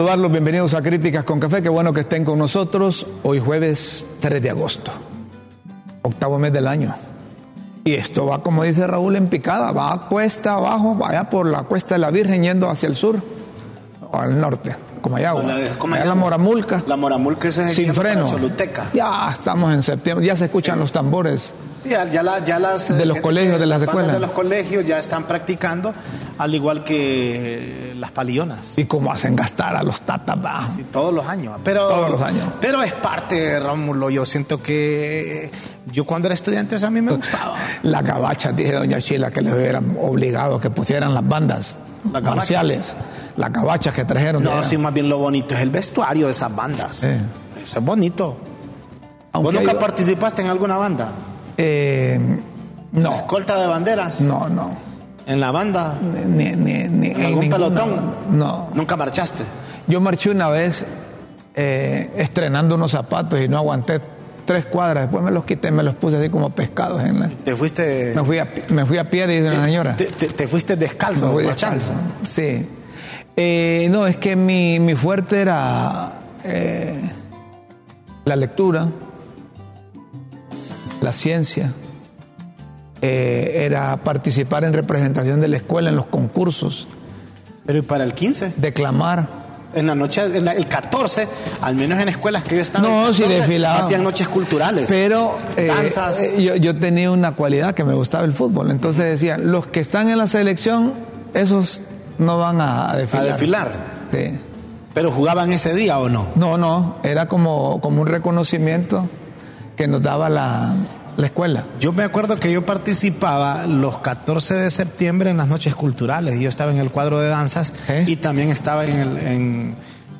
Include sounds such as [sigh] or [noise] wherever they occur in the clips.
Saludarlos, bienvenidos a Críticas con Café, qué bueno que estén con nosotros. Hoy jueves 3 de agosto, octavo mes del año. Y esto va, como dice Raúl, en picada, va a cuesta abajo, vaya por la cuesta de la Virgen yendo hacia el sur o al norte, como allá, La Moramulca, La Moramulca es el sin freno. Ya estamos en septiembre, ya se escuchan los tambores. Ya, ya, la- ya las De eh, los gente colegios, de las bandas escuelas. de los colegios ya están practicando, al igual que eh, las palillonas. Y cómo hacen gastar a los tatas. Sí, todos los años. Pero, Todos los años. Pero es parte, Rómulo. Yo siento que yo cuando era estudiante eso a mí me gustaba. [laughs] La gabacha, dije doña Chila, que les hubieran obligado a que pusieran las bandas Las gabachas. marciales. Las gabachas que trajeron. No, sí, más bien lo bonito es el vestuario de esas bandas. Eso es bonito. Aunque ¿Vos nunca hay- participaste en alguna banda? Eh, no, ¿Escolta de banderas? no, no. ¿En la banda? Ni, ni, ni ¿En algún ninguna- pelotón? No. ¿Nunca marchaste? Yo marché una vez eh, estrenando unos zapatos y no aguanté tres cuadras. Después me los quité, me los puse así como pescados. En la- ¿Te fuiste, me, fui a, me fui a pie, dice la señora. te, te- te fuiste descalzo fui marchando? descalzo. Sí. Eh, no, es que mi, mi fuerte era eh, la lectura, la ciencia, eh, era participar en representación de la escuela en los concursos, Pero ¿y para el 15? declamar. En la noche, en la- el 14, al menos en escuelas que yo estaba. No, el sí 14, desfilaban. Hacían noches culturales. Pero eh, Danzas. eh, yo, yo tenía una cualidad que me gustaba el fútbol. Entonces decía, los que están en la selección, esos no van a, a a desfilar. desfilar. Sí. Pero jugaban ese día o no? No, no, era como, como un reconocimiento que nos daba la, la escuela. Yo me acuerdo que yo participaba los 14 de septiembre en las noches culturales. Yo estaba en el cuadro de danzas ¿Eh? y también estaba en, el, en,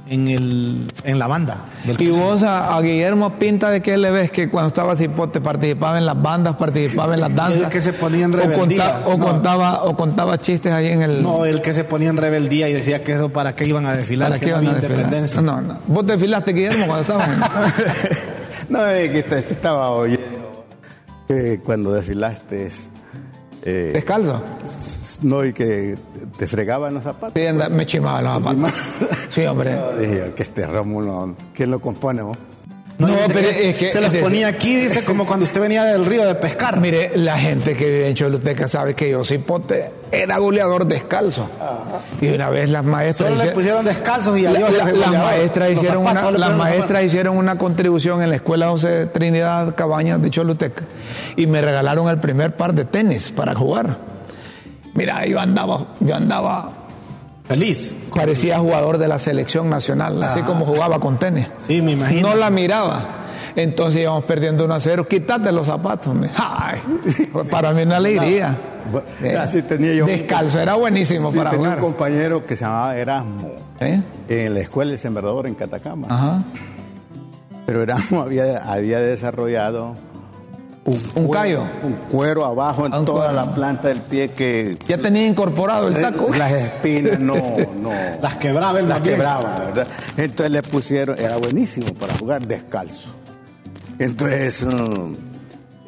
en, el, en la banda. del Y vos a, a Guillermo Pinta, ¿de qué le ves que cuando estaba cipote participaba en las bandas, participaba en las [laughs] danzas? El que se ponía en O rebeldía. O, No. contaba, o contaba chistes ahí en el... No, el que se ponía en rebeldía y decía que eso para qué iban a desfilar, ¿Para que no iban a había desfilar? independencia. No, no. ¿Vos desfilaste, Guillermo, cuando estabas en- [laughs] No, es que te, te estaba oyendo que cuando desfilaste, eh, descalzo? no, y que te fregaban los zapatos. Sí, anda- me chimaba los zapatos. Sí, hombre. Dije, que este Rómulo, ¿quién lo compone vos? No, pero que es que- se los ponía aquí, dice, como cuando usted venía del río de pescar. [laughs] Mire, la gente que vive en Choluteca sabe que yo cipote era goleador descalzo. Y una vez las maestras... Solo le pusieron descalzos y La- adiós. la- ese las maestras hicieron zapatos, una, las maestras hicieron una contribución en la escuela José Trinidad Cabañas de Choluteca y me regalaron el primer par de tenis para jugar. Mira, yo andaba, yo andaba, Feliz. parecía jugador de la selección nacional, así como jugaba con tenis. Sí, me imagino. No la miraba. Entonces íbamos perdiendo 1 a 0. Quítate los zapatos. Ay, para mí una alegría. Eh, así tenía yo- Descalzo, era buenísimo Sí, para tenía jugar. un compañero que se llamaba Erasmo, ¿Eh? en la escuela El Sembrador en Catacama. Ajá. Pero Erasmo [laughs] había, había desarrollado un, Un cuero- callo. Un cuero abajo en Un toda cuero. la planta del pie que Ya tenía incorporado el taco. Eh, Las espinas no, [laughs] no. Las quebraba el Las quebraba, ¿verdad? Entonces le pusieron, era buenísimo para jugar descalzo. Entonces mm,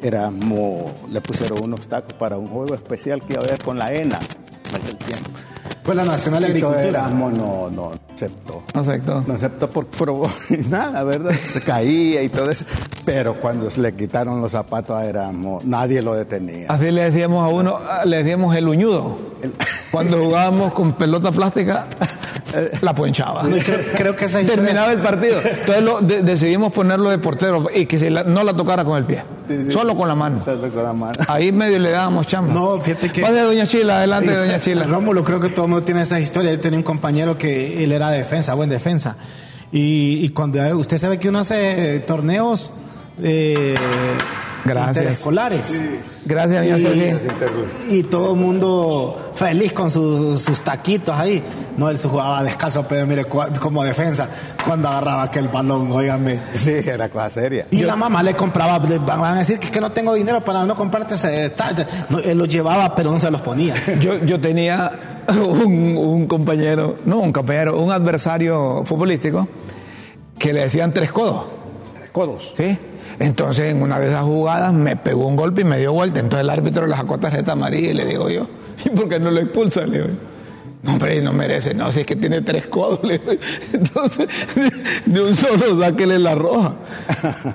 era mo- le pusieron unos tacos para un juego especial que iba a haber con la ENA en aquel tiempo. Fue la Nacional de Agricultura. Erasmo no, no aceptó. Perfecto. No aceptó por probo [laughs] nada, ¿verdad? Se caía y todo eso. Pero cuando se le quitaron los zapatos a Erasmo, nadie lo detenía. Así le decíamos a uno, le decíamos el uñudo. Cuando jugábamos con pelota plástica, la ponchaba. Creo, creo que esa historia. Terminaba el partido. Entonces lo- de- decidimos ponerlo de portero y que se la- no la tocara con el pie, solo con la mano. Hacerlo con la mano. Ahí medio le dábamos chamba. No, fíjate que- Pase, doña Chila, adelante, Sí. doña Chila. Rómulo, creo que todo el mundo tiene esa historia. Yo tenía un compañero que él era defensa, buen defensa. Y, y cuando usted sabe que uno hace torneos eh, Gracias. interescolares. Gracias, doña Y-. Y todo el mundo feliz con sus, sus taquitos ahí. No, él se jugaba descalzo, pero mire, como defensa, cuando agarraba aquel balón, óigame. Sí, era cosa seria. Y la mamá le compraba, le van a decir que, es que no tengo dinero para no comprarte ese. ta- ta- No, él los llevaba, pero no se los ponía. [laughs] Yo, yo tenía [laughs] un, un compañero, no un compañero, un adversario futbolístico que le decían tres codos. Codos. ¿sí? Entonces, en una de esas jugadas me pegó un golpe y me dio vuelta. Entonces el árbitro le sacó tarjeta amarilla y le digo yo, [laughs] ¿y por qué no lo expulsa? Le digo, No, hombre, no merece, no, si es que tiene tres codos. [laughs] Entonces, [laughs] de un solo sáquele la roja.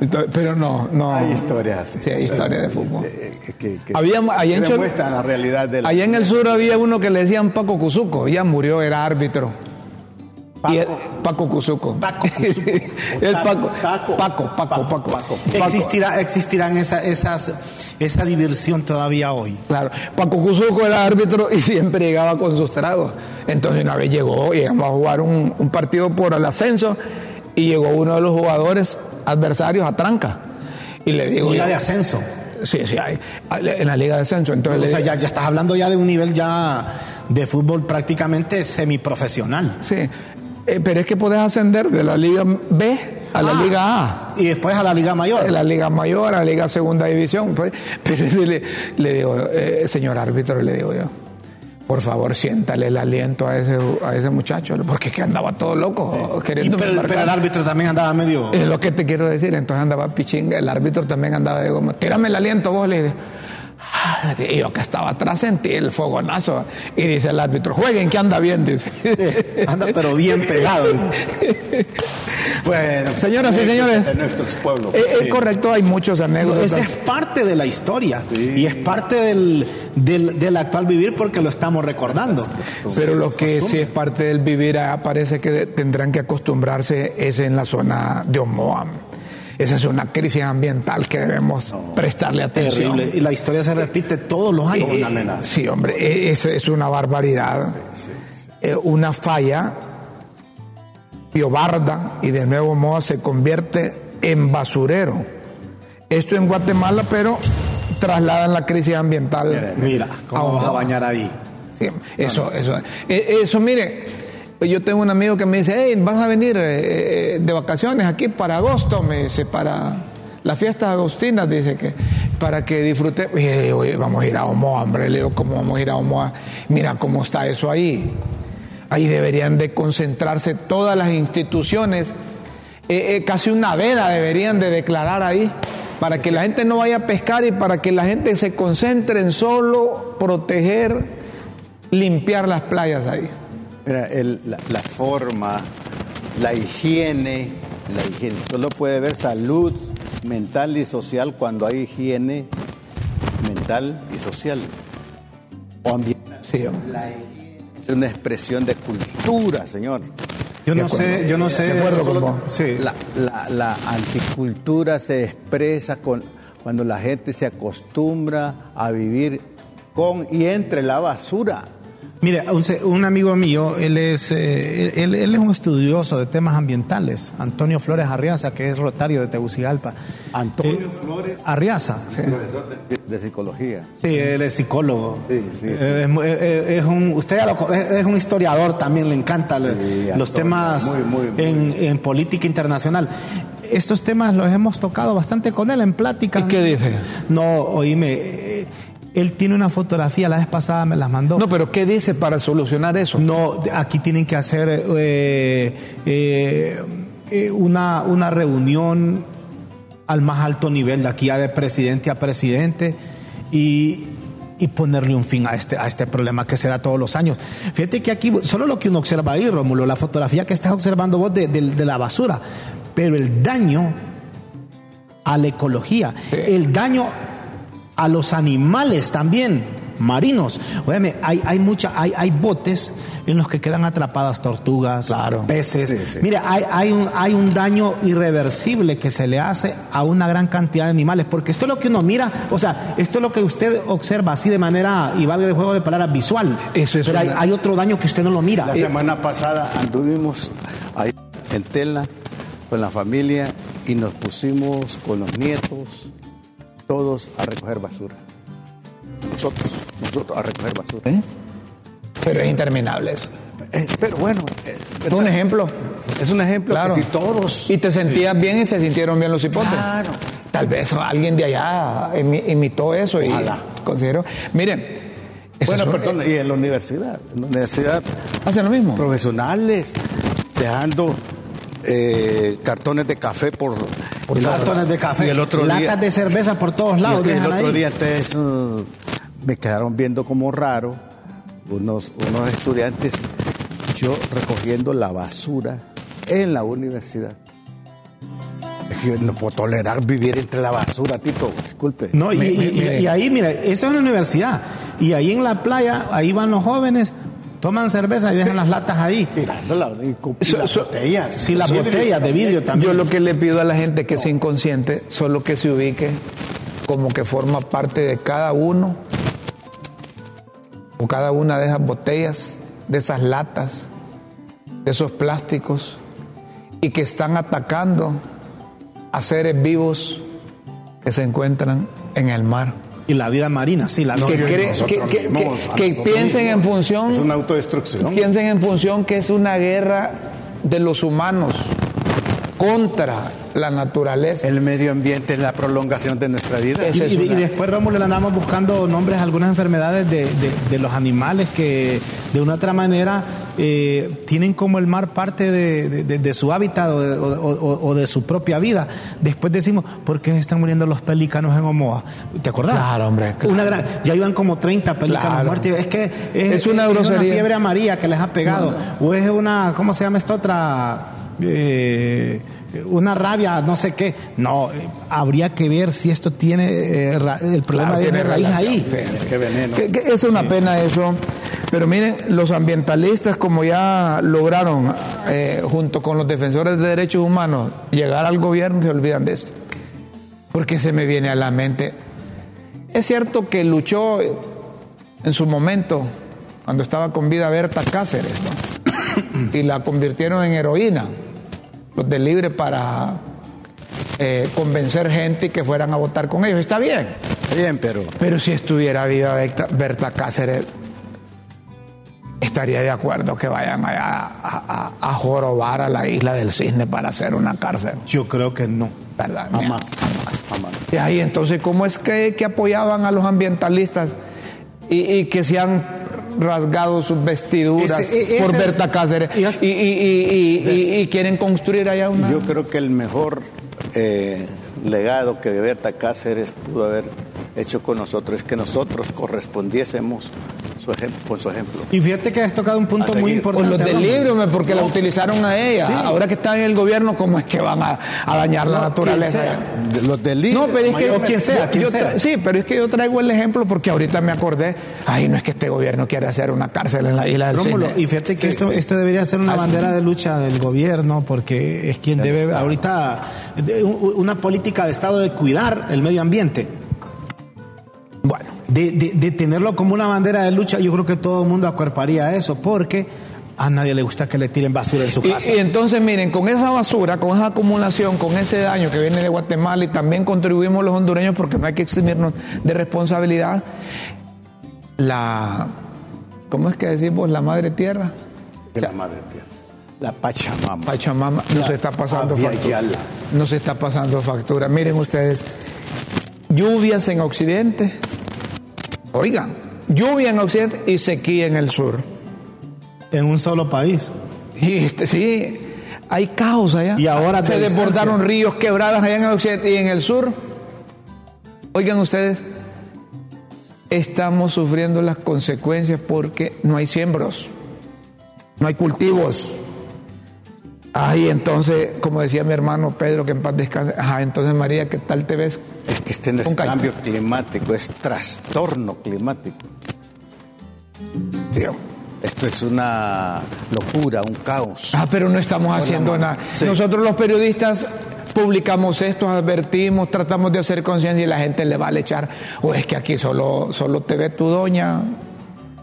Entonces, pero no, no. Hay historias. Sí, hay historias de fútbol. Eh, eh, que, que- Había, allá, en Chol- la realidad de la allá en el sur había uno que le decían Paco Cuzuco, ya murió, era árbitro. Paco. Y Paco Cuzuco. Paco Cuzuco. [laughs] el Paco. Paco, Paco, Paco, Paco. Existirá, existirán esa, esas, esa diversión todavía hoy. Claro, Paco Cuzuco era árbitro y siempre llegaba con sus tragos. Entonces una vez llegó, llegamos a jugar un, un partido por el ascenso y llegó uno de los jugadores adversarios a tranca. Y le digo, Liga yo- de ascenso. sí, sí, hay, en la liga de ascenso. Entonces O sea, ya, ya estás hablando ya de un nivel ya de fútbol prácticamente semiprofesional. sí, eh, pero es que podés ascender de la liga B a la Ah. liga A. Y después a la Liga Mayor. la Liga Mayor, a la Liga Segunda División. pues, pero ese le, le digo, eh, señor árbitro, le digo yo, por favor siéntale el aliento a ese, a ese muchacho, porque es que andaba todo loco, Y queriendo pero, pero el árbitro también andaba medio. Es lo que te quiero decir, entonces andaba pichinga, el árbitro también andaba de como, tírame el aliento vos, le dije. "Ah", Y yo que estaba atrás sentí el fogonazo y dice el árbitro, jueguen que anda bien, dice. Anda pero bien pegado. [laughs] Bueno, Señoras y señores, de nuestros pueblos. Es, es correcto, hay muchos anécdotas. Esa es parte de la historia y es parte del, del, del actual vivir porque lo estamos recordando. Pero lo que sí es parte del vivir allá parece que tendrán que acostumbrarse es en la zona de Omoa. Esa es una crisis ambiental que debemos prestarle atención. Terrible. Y la historia se repite todos los años. Eh, sí, hombre, eh, es, es una barbaridad. Eh, una falla piobarda y de nuevo Omoa se convierte en basurero. Esto en Guatemala, pero trasladan la crisis ambiental. Mira, ¿cómo a vas a bañar ahí? Sí, eso, eso, eh, eso, mire, yo tengo un amigo que me dice, hey, vas a venir eh, eh, de vacaciones aquí para agosto, me dice, para las fiestas agostinas, dice que, para que disfrute, "Oye, vamos a ir a Omoa, hombre, le digo, ¿cómo vamos a ir a Omoa? Mira cómo está eso ahí. Ahí deberían de concentrarse todas las instituciones, eh, casi una veda deberían de declarar ahí, para que la gente no vaya a pescar y para que la gente se concentre en solo proteger, limpiar las playas ahí. Mira, el- la, la forma, la higiene, la higiene. Solo puede haber salud mental y social cuando hay higiene mental y social. O ambiental. Sí. La higiene es una expresión de cultura, señor. Yo no sé, yo no sé. De acuerdo con vos. Sí. La, la- la anticultura se expresa con, cuando la gente se acostumbra a vivir con y entre la basura. Mire, un, amigo mío, él es, eh, él, él es un estudioso de temas ambientales, Antonio Flores Arriaza, que es rotario de Tegucigalpa. Antonio Flores Arriaza. Profesor de, de psicología. Sí, él es psicólogo. Sí, sí, sí. Eh, Es, eh, eh, un, usted ya lo co- es, es un historiador también, le encanta le- Sí, los temas muy, muy, muy. En, en política internacional. Estos temas los hemos tocado bastante con él en pláticas. ¿Y qué dice? No, oíme, eh, él tiene una fotografía, la vez pasada me las mandó. No, pero ¿qué dice para solucionar eso? No, aquí tienen que hacer eh, eh, eh, una, una reunión al más alto nivel, de aquí ya de presidente a presidente, y, y ponerle un fin a este, a este problema que se da todos los años. Fíjate que aquí, solo lo que uno observa ahí, Rómulo, la fotografía que estás observando vos de, de- de la basura, pero el daño a la ecología, el daño a los animales también marinos. Óyeme, hay, hay, mucha, hay, hay botes en los que quedan atrapadas tortugas, Claro. peces. Sí, sí. Mira, hay, hay, un, hay un daño irreversible que se le hace a una gran cantidad de animales, porque esto es lo que uno mira, o sea, esto es lo que usted observa así de manera, y valga el juego de palabras, visual. Eso es Pero hay, una- hay otro daño que usted no lo mira. La Eh, semana pasada anduvimos ahí en Tela con la familia y nos pusimos con los nietos todos a recoger basura. Nosotros, nosotros a recoger basura. ¿Eh? Pero es interminable eso. Eh, pero bueno, eh, Es un ejemplo. es un ejemplo Claro. que si todos... Y te sentías bien y se sintieron bien los hipotes. Claro. Tal vez alguien de allá imi- imitó eso y Ojalá. consideró. Miren, eso Bueno, perdón, y en la universidad, en la universidad, hacen lo mismo. profesionales dejando eh, cartones de café por, por cartones de café, Y el otro latas día, de cerveza por todos lados. y el dejan otro ahí. día entonces uh, me quedaron viendo como raro unos, unos estudiantes, yo recogiendo la basura en la universidad. Es que yo no puedo tolerar vivir entre la basura, Tito, disculpe. No, y, y- y ahí, mira, eso es una universidad. Y ahí en la playa, ahí van los jóvenes, toman cerveza y dejan las latas ahí. Tirándola y las botellas. Sí, las botellas de vidrio también. Yo lo que le pido a la gente que es inconsciente, solo que se ubique como que forma parte de cada uno o cada una de esas botellas, de esas latas, de esos plásticos y que están atacando a seres vivos que se encuentran en el mar. Y la vida marina, sí, la que, vida. nosotros que- que- mismos, piensen en función Es una autodestrucción. piensen en función que es una guerra de los humanos contra la naturaleza. El medio ambiente es la prolongación de nuestra vida. Es- Y, Esa y- y una- después, Rómulo, le andamos buscando nombres a algunas enfermedades de, de- de los animales que de una otra manera eh, tienen como el mar parte de, de- su hábitat o de, o- o- o de su propia vida. Después decimos, ¿por qué se están muriendo los pelícanos en Omoa? ¿Te acordás? Claro, hombre, claro. Una gran- ya iban como 30 pelícanos Claro. muertos. Es que es, Es una grosería. fiebre amarilla que les ha pegado. O es una, ¿cómo se llama esta otra? Eh, una rabia, no sé qué. No, eh, habría que ver si esto tiene eh, el problema Claro, de tiene raíz relación, ahí. Es que veneno. Que- que es una pena eso. Pero miren, los ambientalistas como ya lograron, eh, junto con los defensores de derechos humanos, llegar al gobierno, se olvidan de esto. Porque se me viene a la mente. Es cierto que luchó en su momento, cuando estaba con vida Berta Cáceres, ¿no? [coughs] y la convirtieron en heroína, los de Libre para eh, convencer gente y que fueran a votar con ellos. Está bien. Bien, pero Pero si estuviera viva Berta, Berta Cáceres, estaría de acuerdo que vayan allá a, a- a jorobar a la isla del cisne para hacer una cárcel. Yo creo que no. ¿Verdad? jamás, jamás. Y ahí entonces, ¿cómo es que, que apoyaban a los ambientalistas y, y que se han rasgado sus vestiduras Ese- e- por Berta Cáceres. y es- y, y- y- y- y- y quieren construir allá una... Yo creo que el mejor eh, legado que Berta Cáceres pudo haber hecho con nosotros es que nosotros correspondiésemos su ejem- con su ejemplo. Y fíjate que has tocado un punto A muy importante. los del libro, porque la utilizaron a ella. Ahora que están en el gobierno, ¿cómo es que van a, a dañar la naturaleza? De Los del libro, No, pero es que O quien sea, yo- quien yo sea. Sí, pero es que yo traigo el ejemplo porque ahorita me acordé. Ay, no es que este gobierno quiere hacer una cárcel en la isla del Rómulo, y fíjate que esto, esto debería ser una Ah, sí. bandera de lucha del gobierno, porque es quien debe ahorita una política de Estado de cuidar el medio ambiente. Bueno, de, de- de tenerlo como una bandera de lucha, yo creo que todo el mundo acuerparía eso, porque a nadie le gusta que le tiren basura en su casa. y entonces, miren, con esa basura, con esa acumulación, con ese daño que viene de Guatemala y también contribuimos los hondureños porque no hay que eximirnos de responsabilidad, la, ¿cómo es que decimos? La madre tierra, la madre tierra. La Pachamama. Pachamama, nos está pasando factura. Nos está pasando factura. Miren ustedes, lluvias en Occidente, oigan, lluvia en Occidente y sequía en el sur. En un solo país. Y este, sí, hay caos allá. Y ahora se de desbordaron ríos quebradas allá en el occidente y en el sur. Oigan ustedes, estamos sufriendo las consecuencias porque no hay siembros, no hay cultivos. Ay, entonces, como decía mi hermano Pedro, que en paz descanse. Ajá, entonces María, ¿qué tal te ves? Es que este no es cambio climático, es trastorno climático. Tío. Esto es una locura, un caos. Ah, pero no estamos haciendo nada. Sí. Nosotros los periodistas publicamos esto, advertimos, tratamos de hacer conciencia y la gente le va a echar. O es que aquí solo, solo te ve tu doña,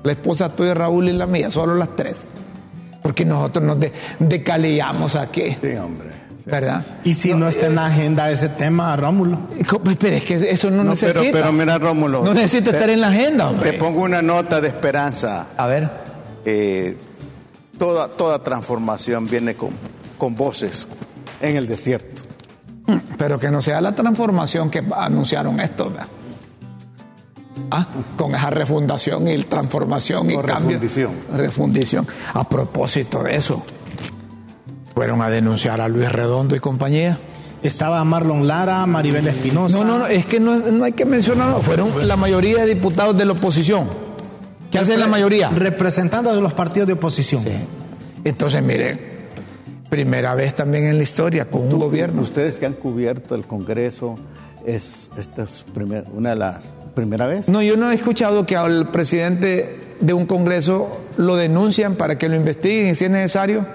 la esposa tuya, Raúl y la mía, solo las tres. Porque nosotros nos de- decalillamos aquí, Sí, hombre. ¿verdad? Y si no, está en la agenda ese tema, Rómulo. Co- Pero es que eso no, No, necesita. pero, pero mira, Rómulo. no necesita te- estar en la agenda, hombre. Te pongo una nota de esperanza. A ver. Eh, toda, toda transformación viene con, con voces en el desierto. Pero que no sea la transformación que anunciaron esto, ¿verdad? Ah, con esa refundación y transformación y cambio. refundición. Refundición. A propósito de eso, fueron a denunciar a Luis Redondo y compañía. Estaba Marlon Lara, Maribel Espinosa. No, no, no, es que no, no hay que mencionarlo. Fueron la mayoría de diputados de la oposición ¿Qué hace la mayoría? Representando a los partidos de oposición. Sí. Entonces, miren, primera vez también en la historia con un gobierno. Ustedes que han cubierto el Congreso, es, esta es primer- una de las primera vez. No, yo no he escuchado que al presidente de un Congreso lo denuncian para que lo investiguen y si es necesario,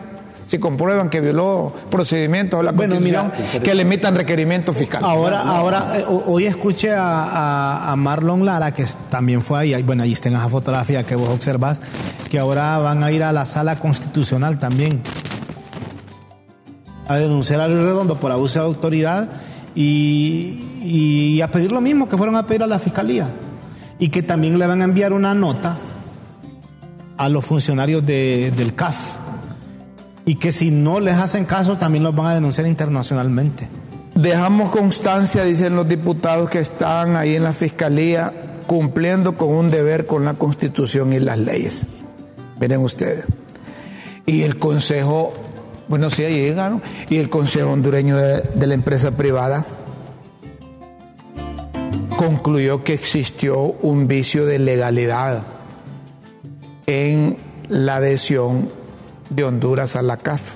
si comprueban que violó procedimientos o la Bueno, Constitución, mira, que le emitan requerimientos fiscales. Ahora, ahora, eh, ho- hoy escuché a, a- a Marlon Lara, que también fue ahí, bueno, ahí está en esa fotografía que vos observas, que ahora van a ir a la sala constitucional también a denunciar a Luis Redondo por abuso de autoridad y, a pedir lo mismo que fueron a pedir a la fiscalía y que también le van a enviar una nota a los funcionarios de- del CAF y que si no les hacen caso también los van a denunciar internacionalmente. Dejamos constancia, dicen los diputados que están ahí en la Fiscalía, cumpliendo con un deber con la Constitución y las leyes. Miren ustedes. Y el Consejo, bueno, sí, ahí llegaron, y el Consejo Hondureño de, de la Empresa Privada concluyó que existió un vicio de legalidad en la adhesión de Honduras a la CAF.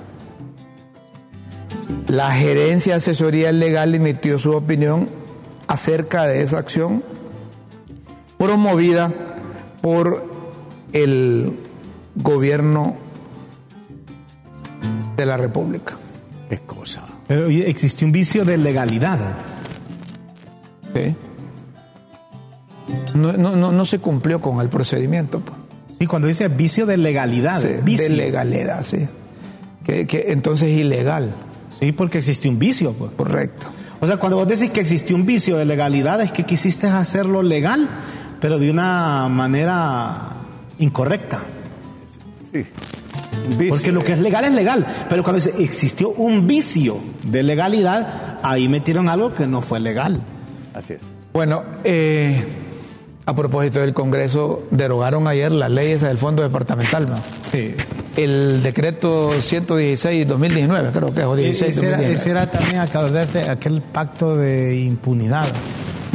La gerencia de asesoría legal emitió su opinión acerca de esa acción promovida por el gobierno de la República. Qué cosa. Pero oye, existió un vicio de legalidad. ¿sí? No, no, no, no se cumplió con el procedimiento. pues. Y cuando dice vicio de legalidad, Sí, vicio. de legalidad, sí. Que, que entonces es ilegal, Sí, porque existió un vicio. Pues. correcto. O sea, cuando vos decís que existió un vicio de legalidad, es que quisiste hacerlo legal, pero de una manera incorrecta. Sí. Vicio. Porque lo que es legal es legal, pero cuando dice existió un vicio de legalidad, ahí metieron algo que no fue legal. Así es. Bueno, eh, a propósito del Congreso, derogaron ayer las leyes del Fondo Departamental, ¿no? Sí. El decreto 116-2019, creo que es, o 16 Ese era, 2019. ese era también acordate, aquel pacto de impunidad.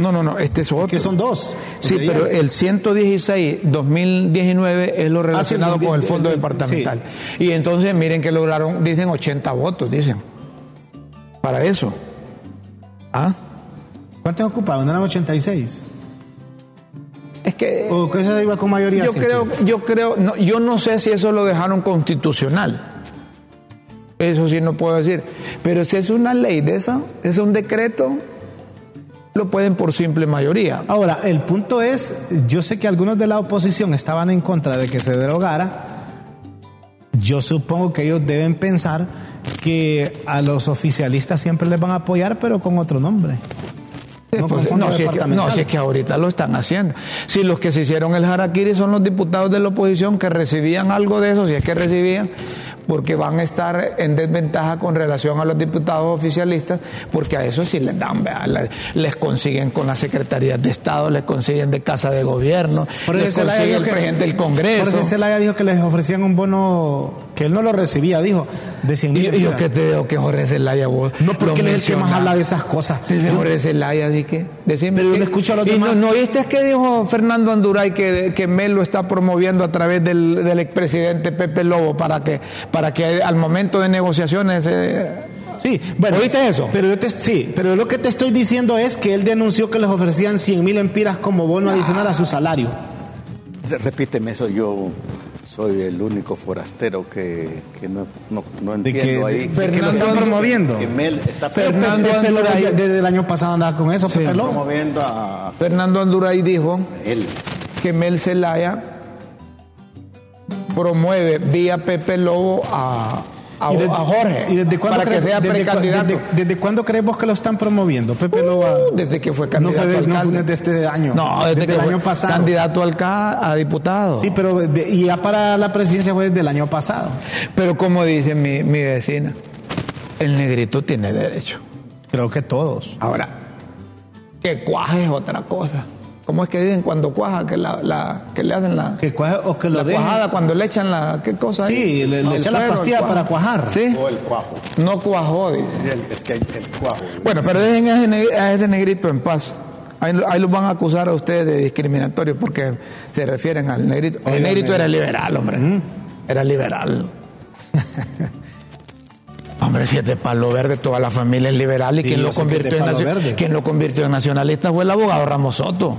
No, no, no, este es otro. Que son dos. Sí, pero el 116-2019 es lo relacionado Ah, sí, el- con el fondo el- departamental. Y entonces miren que lograron, dicen 80 votos, dicen, para eso. ¿Ah? ¿Cuántos ocupaban? ¿No eran 86? Es que ¿O que eso iba con mayoría yo creo, yo creo, no, yo no sé si eso lo dejaron constitucional. Eso sí no puedo decir. Pero si es una ley de esa, es un decreto, lo pueden por simple mayoría. Ahora, el punto es, yo sé que algunos de la oposición estaban en contra de que se derogara. Yo supongo que ellos deben pensar que a los oficialistas siempre les van a apoyar, pero con otro nombre. No Pues, no, si es que, no, si es que ahorita lo están haciendo. Si los que se hicieron el harakiri son los diputados de la oposición que recibían algo de eso, si es que recibían, porque van a estar en desventaja con relación a los diputados oficialistas, porque a eso sí les dan, ¿verdad? les, consiguen con las secretarías de Estado, les consiguen de Casa de Gobierno, Jorge les consigue el presidente del Congreso. Jorge Zelaya dijo que les ofrecían un bono que él no lo recibía, dijo, de 100 Y, mil. y yo que te digo que Jorge Zelaya vos No, porque él es el que más habla de esas cosas. Yo- Jorge Zelaya, así que decime Pero yo que- le escucho a los y demás. No, ¿no oíste que dijo Fernando Anduray que, que Melo está promoviendo a través del, del expresidente Pepe Lobo para que, para que al momento de negociaciones eh, Sí, bueno. ¿Oíste eso? Pero yo te, sí, pero lo que te estoy diciendo es que él denunció que les ofrecían 100 mil empiras como bono adicional a su salario. Repíteme eso, yo soy el único forastero que, que no, no, no entiendo ahí. de que lo Fernando están promoviendo. Que Mel está Fernando Anduray- desde el año pasado andaba con eso, Pepe Lobo. promoviendo a Fernando Anduray dijo él. que Mel Zelaya promueve vía Pepe Lobo a, a, ¿Y de- a Jorge ¿Y desde cuándo, para que sea desde, cua- precandidato. desde- desde cuándo crees vos que lo están promoviendo? Pepe Desde que fue no candidato fue, de- a no fue desde este año. No, desde, que el fue año pasado. candidato a, alca- a diputado. Sí, pero de- y ya para la presidencia fue desde el año pasado. Pero como dice mi, mi vecina, el negrito tiene derecho. Creo que todos. Ahora, que cuaje es otra cosa. ¿Cómo es que dicen cuando cuaja? Que, la, la- que le hacen la, Que cuaje o que lo la dejen. cuajada cuando le echan la... ¿Qué cosa? ahí? Sí, le, le echan la pastilla cuajo. para cuajar. Sí, O el cuajo. no cuajó, dice. El- es que el cuajo. Bueno, pero dejen a ese, negrito en paz. Ahí, ahí los van a acusar a ustedes de discriminatorio porque se refieren al negrito. El negrito era liberal, hombre. Era liberal. [laughs] hombre, si es de palo verde, toda la familia es liberal. ¿Y Sí, quien lo, convirtió en quien lo convirtió en nacionalista fue el abogado Ramos Soto.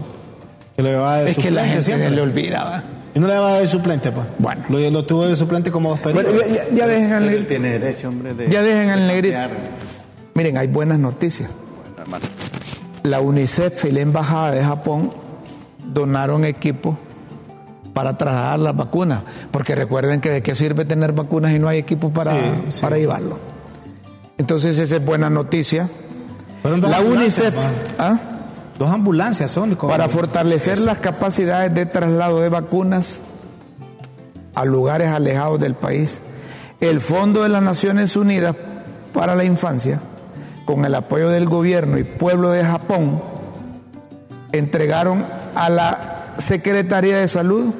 Que lo llevaba de Es que la gente siempre. le olvidaba. Y no le llevaba de suplente, pues. Bueno. Lo, lo tuvo de suplente como dos periodos. Bueno, ya, ya- ya dejen al Él negrito. tiene derecho, hombre, de... Ya dejen al de negrito. Miren, hay buenas noticias. Bueno, hermano. La UNICEF y la Embajada de Japón donaron equipo para trasladar las vacunas, porque recuerden que de qué sirve tener vacunas y no hay equipo para, Sí, sí. para llevarlo. Entonces esa es buena noticia. La UNICEF. ¿ah? Dos ambulancias son. para fortalecer Eso. las capacidades de traslado de vacunas a lugares alejados del país, el Fondo de las Naciones Unidas para la Infancia, con el apoyo del gobierno y pueblo de Japón, entregaron a la Secretaría de Salud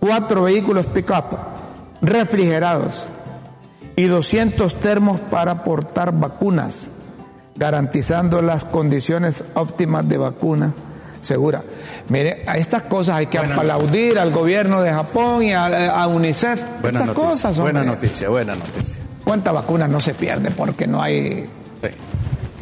cuatro vehículos pick-up refrigerados y 200 termos para aportar vacunas, garantizando las condiciones óptimas de vacuna segura. Mire, a estas cosas hay que aplaudir al gobierno de Japón y a, a UNICEF. Buena estas noticia, cosas, buena noticia, buena noticia. ¿Cuántas vacunas no se pierde porque no hay Sí.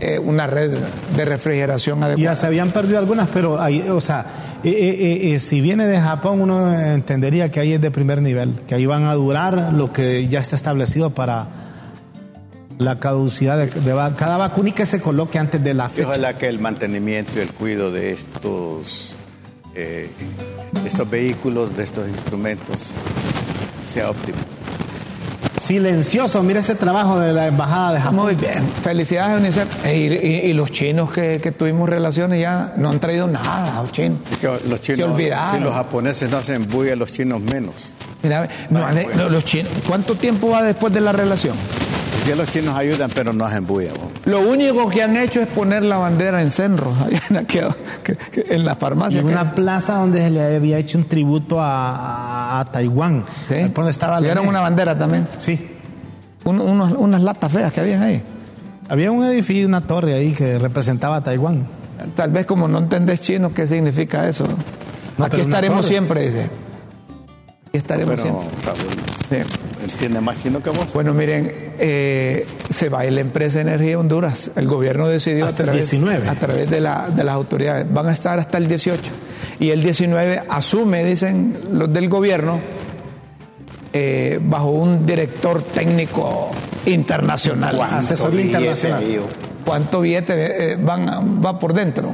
Eh, una red de refrigeración Ya adecuada? se habían perdido algunas, pero ahí, o sea, eh, eh, eh, si viene de Japón, uno entendería que ahí es de primer nivel, que ahí van a durar lo que ya está establecido para la caducidad de, de va- cada vacuna y que se coloque antes de la fecha. ojalá que el mantenimiento y el cuidado de estos, eh, de estos vehículos, de estos instrumentos, sea óptimo. Silencioso, mira ese trabajo de la embajada de Japón. Muy bien, felicidades a UNICEF. Y, y- y los chinos que, que tuvimos relaciones ya no han traído nada, los chinos. Es que los chinos, olvidaron. si los japoneses no hacen bulla, los chinos menos. Mira, no, los chinos, ¿cuánto tiempo va después de la relación? Ya los chinos ayudan, pero no hacen bulla. vos. Lo único que han hecho es poner la bandera en Cenro, [laughs] allá en, la Y farmacia. en que- una plaza donde se le había hecho un tributo a, a- a Taiwán. ¿sí? Por donde estaba la Dieron una bandera también. Sí. Un- unos- unas latas feas que habían ahí. Había un edificio, una torre ahí que representaba a Taiwán. Tal vez como no entendés chino, ¿qué significa eso? No, Aquí estaremos torre. siempre, dice. Estaremos Pero siempre. Entiende más chino que vos. Bueno, miren, eh, se va a ir la empresa de energía de Honduras. El gobierno decidió Hasta a el través, 19. a través de, la- de las autoridades. Van a estar hasta el 18. Y el 19 asume, dicen los del gobierno, eh, bajo un director técnico internacional. ¿Cuánto? Asesoría billete internacional. ¿Cuánto billete eh, van, a- va por dentro?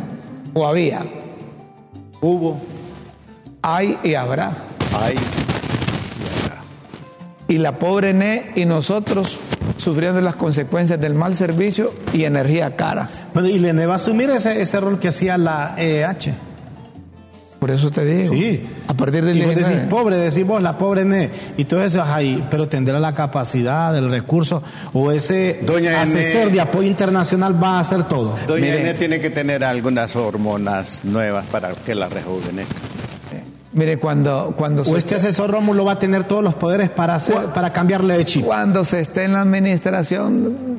¿O había? Hubo, Hay y habrá. hay, Y la pobre NE y nosotros sufriendo las consecuencias del mal servicio y energía cara. Bueno, y Lene va a asumir ese, ese rol que hacía la EH. Por eso te digo. Sí. A partir del Y vos 19. decís, pobre, decís vos, la pobre NE. Y todo eso es ahí, pero tendrá la capacidad, el recurso, o ese Doña asesor de apoyo internacional va a hacer todo. Doña Mire. Inés tiene que tener algunas hormonas nuevas para que la rejuvenezca. Mire, cuando, cuando, O este asesor Rómulo va a tener todos los poderes para, hacer, para cambiarle de chip. cuando se esté en la administración,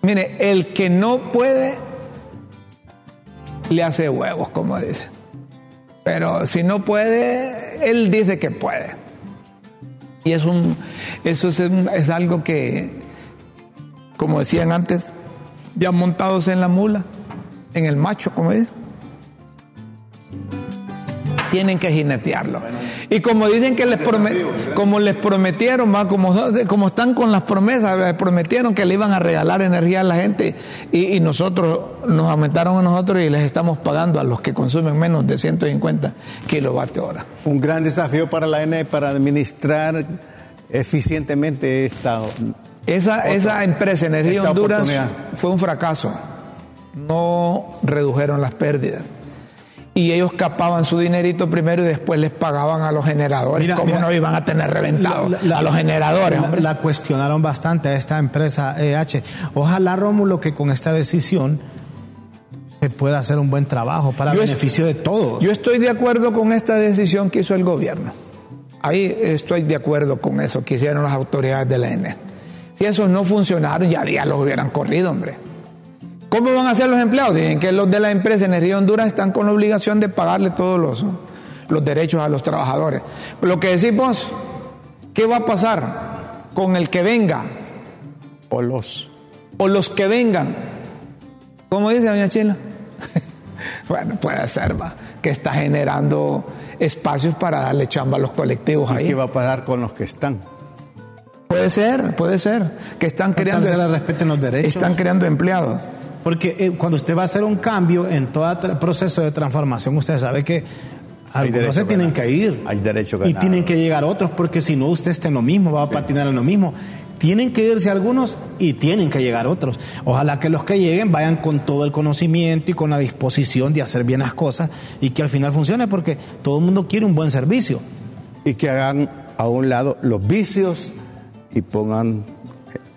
mire, el que no puede, le hace huevos, como dice. Pero si no puede, él dice que puede. Y es un, eso es, un- es algo que, como decían antes, ya montados en la mula, en el macho, como dice. Tienen que jinetearlo. Y como dicen que les como les prometieron, como, como están con las promesas, les prometieron que le iban a regalar energía a la gente y, y nosotros nos aumentaron a nosotros y les estamos pagando a los que consumen menos de 150 kilovatios hora. Un gran desafío para la ENE para administrar eficientemente esta. Esa, esa empresa Energía Honduras fue un fracaso. No redujeron las pérdidas. Y ellos capaban su dinerito primero y después les pagaban a los generadores. Mira, ¿Cómo mira. no iban a tener reventados La- la- a los generadores, la- hombre? La, cuestionaron bastante a esta empresa EH. Ojalá, Rómulo, que con esta decisión se pueda hacer un buen trabajo para Yo beneficio de todos. Yo estoy de acuerdo con esta decisión que hizo el gobierno. Ahí estoy de acuerdo con eso que hicieron las autoridades de la ENE. Si esos no funcionaron, ya días los hubieran corrido, hombre. ¿Cómo van a hacer los empleados? Dicen que los de la empresa Energía Honduras están con la obligación de pagarle todos los, los derechos a los trabajadores. Lo que decimos, ¿qué va a pasar con el que venga? O los. O los que vengan. ¿Cómo dice doña Chila? [laughs] bueno, puede ser, va, que está generando espacios para darle chamba a los colectivos ¿Y ahí. qué va a pasar con los que están? Puede ser, puede ser, que están creando, se respeten los derechos. están creando empleados. Porque eh, cuando usted va a hacer un cambio en todo el proceso de transformación, usted sabe que algunos se tienen que ir. Hay derecho Y ganado. tienen que llegar otros, porque si no, usted está en lo mismo, va a patinar en lo mismo. Tienen que irse algunos y tienen que llegar otros. Ojalá que los que lleguen vayan con todo el conocimiento y con la disposición de hacer bien las cosas y que al final funcione, porque todo el mundo quiere un buen servicio. Y que hagan a un lado los vicios y pongan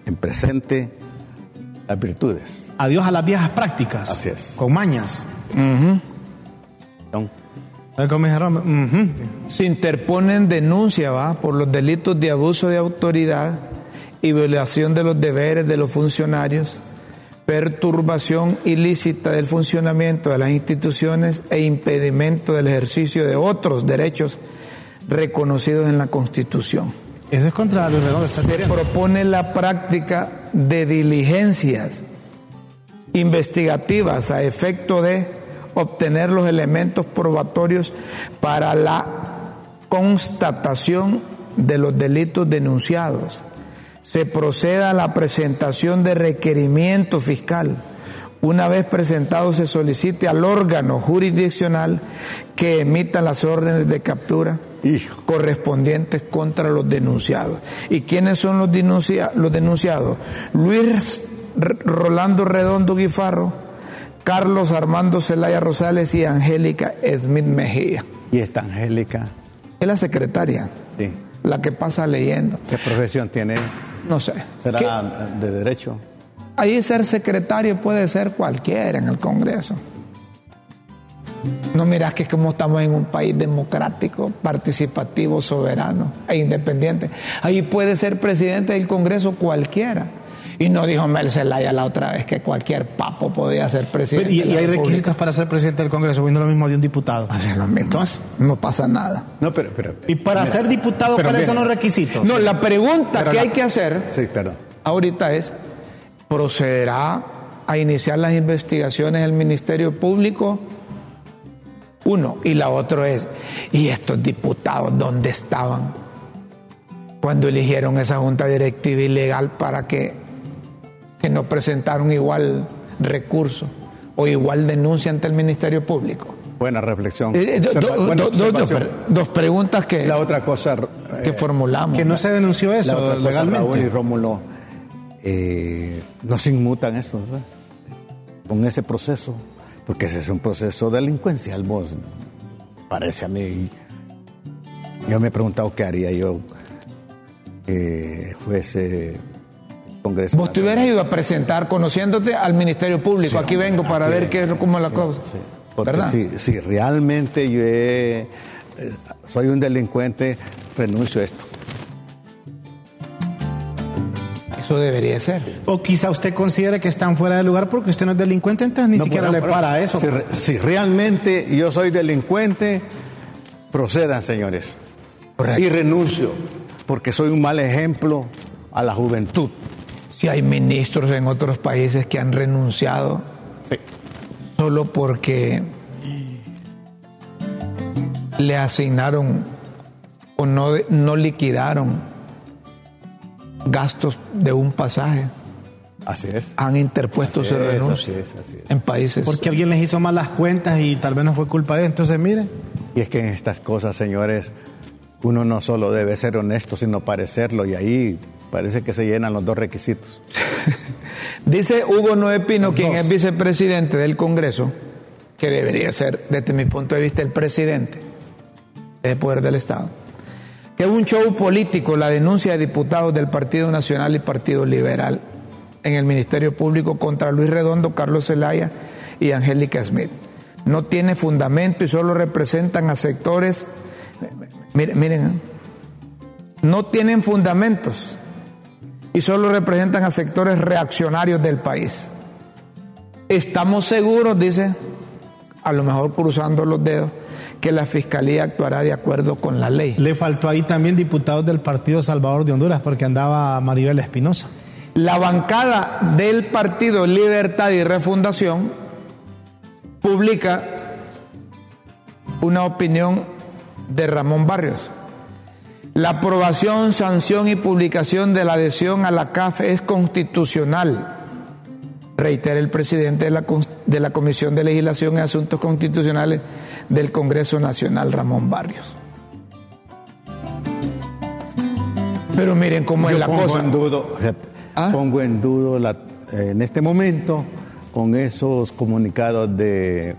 en presente las virtudes. Adiós a las viejas prácticas. Así es. Con mañas. Se interponen denuncias ¿va? por los delitos de abuso de autoridad y violación de los deberes de los funcionarios, perturbación ilícita del funcionamiento de las instituciones e impedimento del ejercicio de otros derechos reconocidos en la Constitución. Eso es contra Luis Redondo. está Se diciendo. propone la práctica de diligencias investigativas a efecto de obtener los elementos probatorios para la constatación de los delitos denunciados. Se proceda a la presentación de requerimiento fiscal. Una vez presentado se solicite al órgano jurisdiccional que emita las órdenes de captura Hijo. correspondientes contra los denunciados. ¿Y quiénes son los, denuncia- los denunciados? Luis Rolando Redondo Guifarro, Carlos Armando Zelaya Rosales y Angélica Edmith Mejía. Y esta Angélica, Es la secretaria, sí. la que pasa leyendo. ¿Qué profesión tiene? No sé. ¿Será ¿Qué? de derecho? Ahí ser secretario puede ser cualquiera en el Congreso. No miras que como estamos en un país democrático, participativo, soberano e independiente. Ahí puede ser presidente del Congreso cualquiera. Y no dijo Mel Zelaya la otra vez que cualquier papo podía ser presidente. Y, de y la hay República. requisitos para ser presidente del Congreso, viendo lo mismo de un diputado. O sea, lo mismo. no pasa nada. No, pero... pero Y para mira, ser diputado, pero ¿cuáles son los requisitos? No, la pregunta Pero que la- hay que hacer Sí, perdón. ahorita es, ¿procederá a iniciar las investigaciones el Ministerio Público? Uno. Y la otra es, ¿y estos diputados dónde estaban cuando eligieron esa junta directiva ilegal para que, que no presentaron igual recurso o igual denuncia ante el Ministerio Público? Buena reflexión. Eh, do- Observa- do- buena do- do- observación. dos, dos preguntas que, La otra cosa... que eh, formulamos. que no se denunció la eso otra cosa, Raúl y legalmente. Rómulo, eh, no se inmutan estos, ¿verdad? Con ese proceso, porque ese es un proceso delincuencial, vos, parece a mí. Yo me he preguntado qué haría yo que fuese Congreso. Vos te hubieras ido a presentar conociéndote al Ministerio Público. Sí, Aquí vengo para aquí ver qué es cómo es la cosa. Sí, porque ¿Verdad? si, si realmente yo he- eh, soy un delincuente, renuncio a esto. Eso debería ser. O quizá usted considere que están fuera de lugar porque usted no es delincuente, entonces ni No, siquiera bueno, le para eso. Si, si realmente yo soy delincuente, procedan, señores. Correcto. Y renuncio, porque soy un mal ejemplo a la juventud. Si hay ministros en otros países que han renunciado Sí. solo porque le asignaron o no, no liquidaron gastos de un pasaje, Así es. han interpuesto Así su es, renuncia así es, así es. en países. Porque alguien les hizo malas cuentas y tal vez no fue culpa de él. Entonces, mire, Y es que en estas cosas, señores, uno no solo debe ser honesto, sino parecerlo. Y ahí parece que se llenan los dos requisitos. [laughs] Dice Hugo Noé Pino, quien es vicepresidente del Congreso, que debería ser, desde mi punto de vista, el presidente del poder del Estado, que es un show político la denuncia de diputados del Partido Nacional y Partido Liberal en el Ministerio Público contra Luis Redondo, Carlos Zelaya y Angélica Smith. No tiene fundamento y solo representan a sectores, miren, miren, no tienen fundamentos y solo representan a sectores reaccionarios del país. Estamos seguros, dice, a lo mejor cruzando los dedos, que la fiscalía actuará de acuerdo con la ley. Le faltó ahí también diputados del Partido Salvador de Honduras porque andaba Maribel Espinosa. La bancada del Partido Libertad y Refundación publica una opinión de Ramón Barrios. La aprobación, sanción y publicación de la adhesión a la CAF es constitucional, reitera el presidente de la, de la Comisión de Legislación y Asuntos Constitucionales del Congreso Nacional, Ramón Barrios. Pero miren cómo es la cosa. En dudo, ¿Ah? Pongo en duda en este momento con esos comunicados de eh,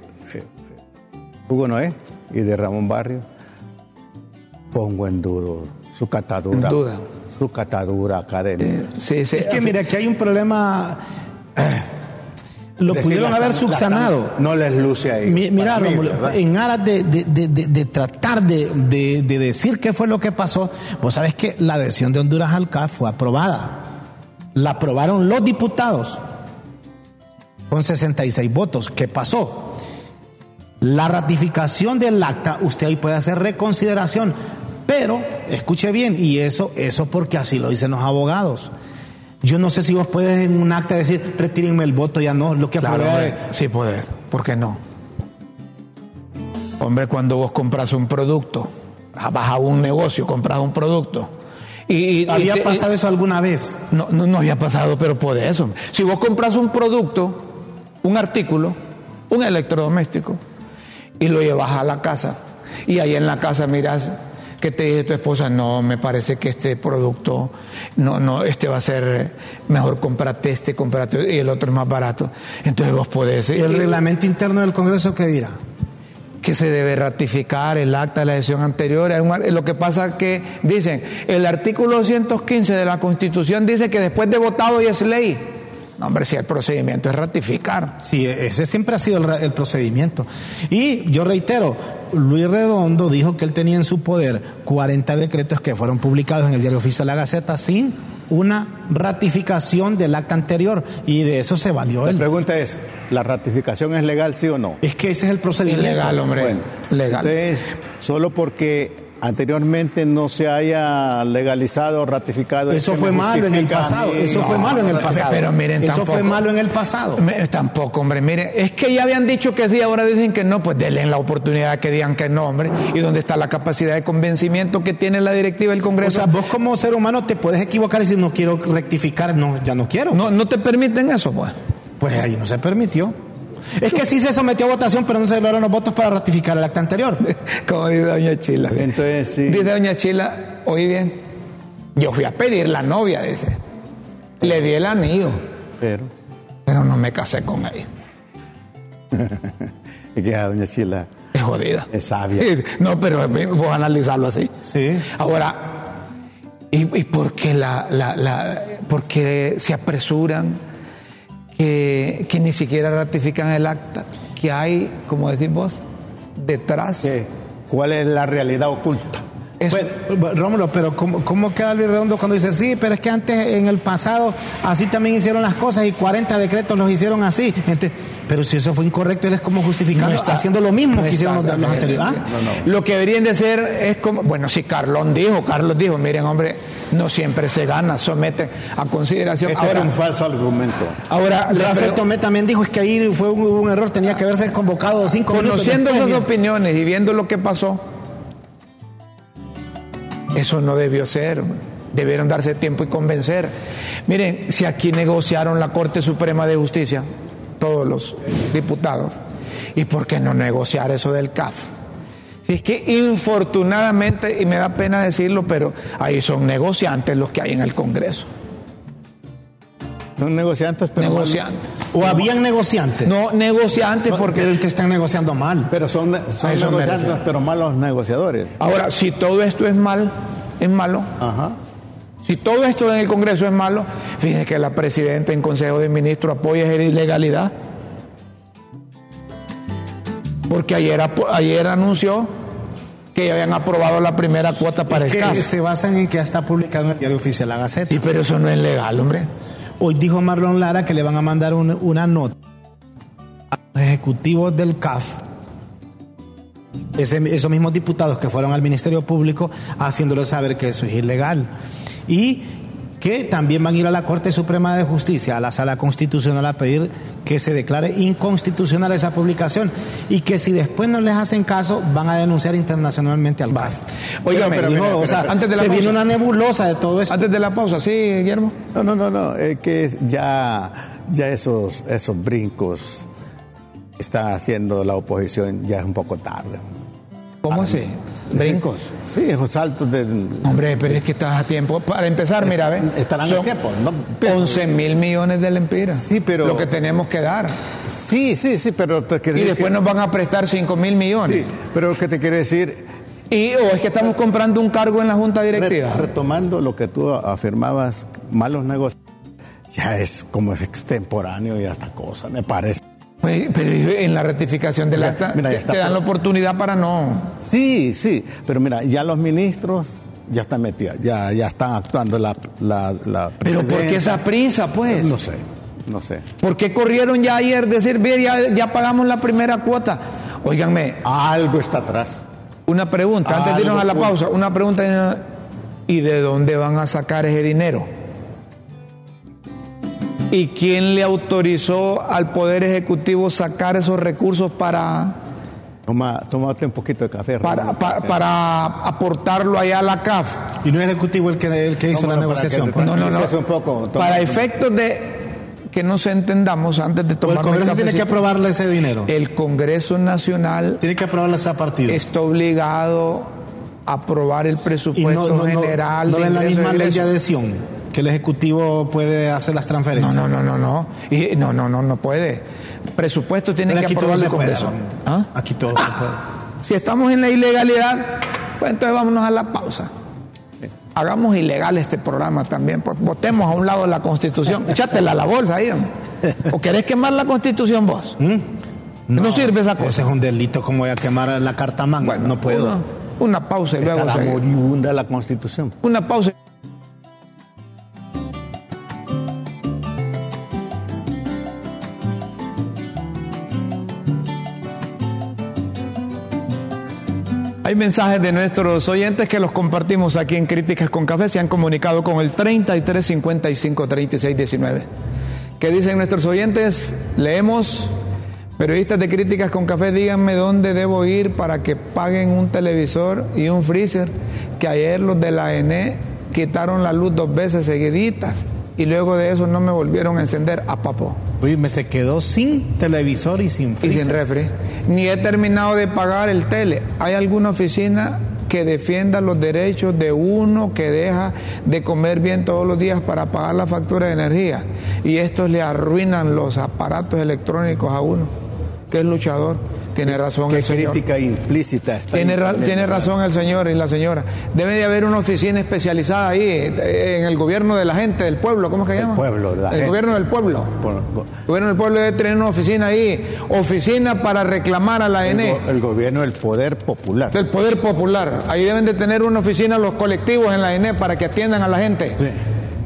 Hugo Noé y de Ramón Barrio, pongo en duda su catadura. Su catadura académica. sí, sí. Es que mira, que hay un problema. Eh, lo pudieron haber subsanado. No les luce ahí. mira, en aras de, de tratar de, decir qué fue lo que pasó, vos sabés que la adhesión de Honduras al CAF fue aprobada. La aprobaron los diputados con 66 votos. ¿Qué pasó? La ratificación del acta, usted ahí puede hacer reconsideración, pero escuche bien, y eso, eso porque así lo dicen los abogados. Yo no sé si vos puedes en un acta decir, retírenme el voto, ya no, lo que claro, Sí, puede, ¿por qué no? Hombre, cuando vos compras un producto, vas a un negocio, compras un producto, y, ¿Había pasado eso alguna vez? No, no, no había pasado, pero por eso. Si vos compras un producto, un artículo, un electrodoméstico, y lo llevas a la casa, y ahí en la casa miras que te dice tu esposa, no, me parece que este producto, no, no, este va a ser mejor, comprate este, comprate, y el otro es más barato. Entonces vos podés... ¿Y el reglamento interno del Congreso qué dirá? que se debe ratificar el acta de la sesión anterior. Lo que pasa es que dicen, el artículo 115 de la Constitución dice que después de votado y es ley. No, hombre, si el procedimiento es ratificar. Sí, ese siempre ha sido el, el, procedimiento. Y yo reitero, Luis Redondo dijo que él tenía en su poder 40 decretos que fueron publicados en el Diario Oficial de la Gaceta sin una ratificación del acta anterior y de eso se valió él. La pregunta es, ¿la ratificación es legal sí o no? Es que ese es el procedimiento. legal, hombre. legal. Entonces, solo porque anteriormente no se haya legalizado o ratificado. Eso fue malo en el pasado. Eso fue malo en el pasado. Pero miren, eso fue malo en el pasado. tampoco, hombre. Miren, es que ya habían dicho que sí, ahora dicen que no, pues denle la oportunidad que digan que no, hombre. Y dónde está la capacidad de convencimiento que tiene la directiva del Congreso. O sea, vos como ser humano te puedes equivocar y decir no quiero rectificar, no, ya no quiero. No, no te permiten eso, pues. Pues ahí no se permitió. Es que sí se sometió a votación, pero no se lograron los votos para ratificar el acta anterior. [laughs] Como dice Doña Chila. Entonces, sí. Dice Doña Chila, oí bien, yo fui a pedir la novia, dice. Le di el anillo. Pero. Pero no me casé con ella. [laughs] es que a Doña Chila. Es jodida. Es sabia. No, pero voy a analizarlo así. Sí. Ahora, ¿y, por qué la, la, la, por qué se apresuran? Que, ni siquiera ratifican el acta, que hay, como decís vos, detrás. ¿Cuál es la realidad oculta? Bueno, Rómulo, pero ¿cómo, ¿cómo, queda Luis Redondo cuando dice, sí, pero es que antes en el pasado así también hicieron las cosas y 40 decretos los hicieron así? pero si eso fue incorrecto, él es como justificando, está haciendo lo mismo que hicieron los, anteriores. ¿ah? Lo que deberían de ser es como, bueno, si Carlón dijo, Carlos dijo, miren, hombre, no siempre se gana, somete a consideración. Ese era un falso argumento. Ahora, Rafael Tomé también dijo es que ahí fue un, error, tenía que haberse convocado cinco Conociendo esas opiniones y viendo lo que pasó, eso no debió ser. Debieron darse tiempo y convencer. Miren, si aquí negociaron la Corte Suprema de Justicia, todos los diputados, ¿y por qué no negociar eso del CAF? Si es que infortunadamente, y me da pena decirlo, pero ahí son negociantes los que hay en el Congreso. Son negociantes, pero negociantes. ¿O habían negociantes? No, negociantes porque... Pero te están negociando mal. Pero son, son negociantes, pero malos negociadores. Ahora, si todo esto es mal, es malo. Ajá. Si todo esto en el Congreso es malo, fíjense que la presidenta en Consejo de Ministros apoya esa ilegalidad. Porque ayer, ayer anunció que ya habían aprobado la primera cuota para es el que se basan en que ya está publicado en el diario oficial La Gaceta. Sí, pero eso no es legal, hombre. Hoy dijo Marlon Lara que le van a mandar una nota ejecutivos del CAF, esos mismos diputados que fueron al Ministerio Público haciéndole saber que eso es ilegal. Y que también van a ir a la Corte Suprema de Justicia, a la Sala Constitucional, a pedir que se declare inconstitucional esa publicación y que si después no les hacen caso, van a denunciar internacionalmente al CAF. Oiga, pero, o sea, antes de la se pausa, viene una nebulosa de todo esto. Antes de la pausa, ¿sí, Guillermo? No, no, no, no, es que ya, ya esos, esos brincos está haciendo la oposición ya es un poco tarde. ¿Cómo así? ¿Brincos? Sí, esos saltos de... Hombre, pero es que estás a tiempo. Para empezar, mira, ve. Estarán son a tiempo. ¿no? 11 mil millones de lempiras. Sí, pero- Lo que tenemos que dar. Sí, sí, sí, pero... te Y después que- nos van a prestar 5 mil millones. Sí, pero lo que te quiero decir, Y o es que estamos comprando un cargo en la Junta Directiva. re- retomando lo que tú afirmabas, malos negocios, ya es como extemporáneo y hasta cosa, me parece. Pues, Pero en la rectificación del acta mira, te, dan la por- oportunidad para no. Sí, sí, pero mira, ya los ministros ya están metidos, ya, ya están actuando la, la, la Pero ¿por qué esa prisa, pues? No sé, no sé. ¿Por qué corrieron ya ayer decir, "Ve, ya, ya pagamos la primera cuota? Óiganme, Algo está atrás. una pregunta, antes de irnos a la pausa, una pregunta. ¿Y de dónde van a sacar ese dinero? ¿Y quién le autorizó al Poder Ejecutivo sacar esos recursos para, Toma, tómate un poquito de café. para, para aportarlo allá a la CAF? Y no es el ejecutivo el que, el que hizo No, la negociación. que- pues. No, no, no. Un poco, Para efectos de que nos entendamos antes de O el tomar Congreso tiene que aprobarle ese dinero. El Congreso Nacional Tiene que aprobarle esa partida. está obligado a aprobar el Y presupuesto no, no, no, general. no de ven la y misma ley de adhesión que el ejecutivo puede hacer las No, transferencias. no, no, no, no. Y, no, no, no, no puede. Presupuesto tiene Pero que aprobar el. Congreso. ¿Ah? Aquí todo se puede. Si estamos en la ilegalidad, pues entonces vámonos a la pausa. Hagamos ilegal este programa también. pues, votemos a un lado la Constitución. [laughs] Échatela a la bolsa ahí. ¿O querés quemar la Constitución vos? No, sirve esa cosa. Ese es un delito como voy a quemar la carta manga. no puedo. Una, una pausa y luego Está la seguimos. moribunda la constitución. Una pausa. Hay mensajes de nuestros oyentes que los compartimos aquí en Críticas con Café. Se han comunicado con el 3355 3619. ¿Qué dicen nuestros oyentes? Leemos. Periodistas de Críticas con Café, díganme dónde debo ir para que paguen un televisor y un freezer que ayer los de la ENE quitaron la luz dos veces seguiditas y luego de eso no me volvieron a encender a papo Oye, me se quedó sin televisor y sin y freezer. sin refri. Ni he terminado de pagar el tele. ¿Hay alguna oficina que defienda los derechos de uno que deja de comer bien todos los días para pagar la factura de energía? Y estos le arruinan los aparatos electrónicos a uno, que es luchador. Tiene razón Qué el señor. crítica implícita está. Tiene, ra- tiene razón el señor y la señora. Debe de haber una oficina especializada ahí, eh, en el gobierno de la gente, del pueblo, ¿cómo es que Del llama? pueblo, la el gente. gobierno del pueblo. Por- El gobierno del pueblo debe tener una oficina ahí, oficina para reclamar a la el, ENE, go- el gobierno del poder popular. del Poder Popular. Ahí deben de tener una oficina los colectivos en la ENE para que atiendan a la gente. Sí.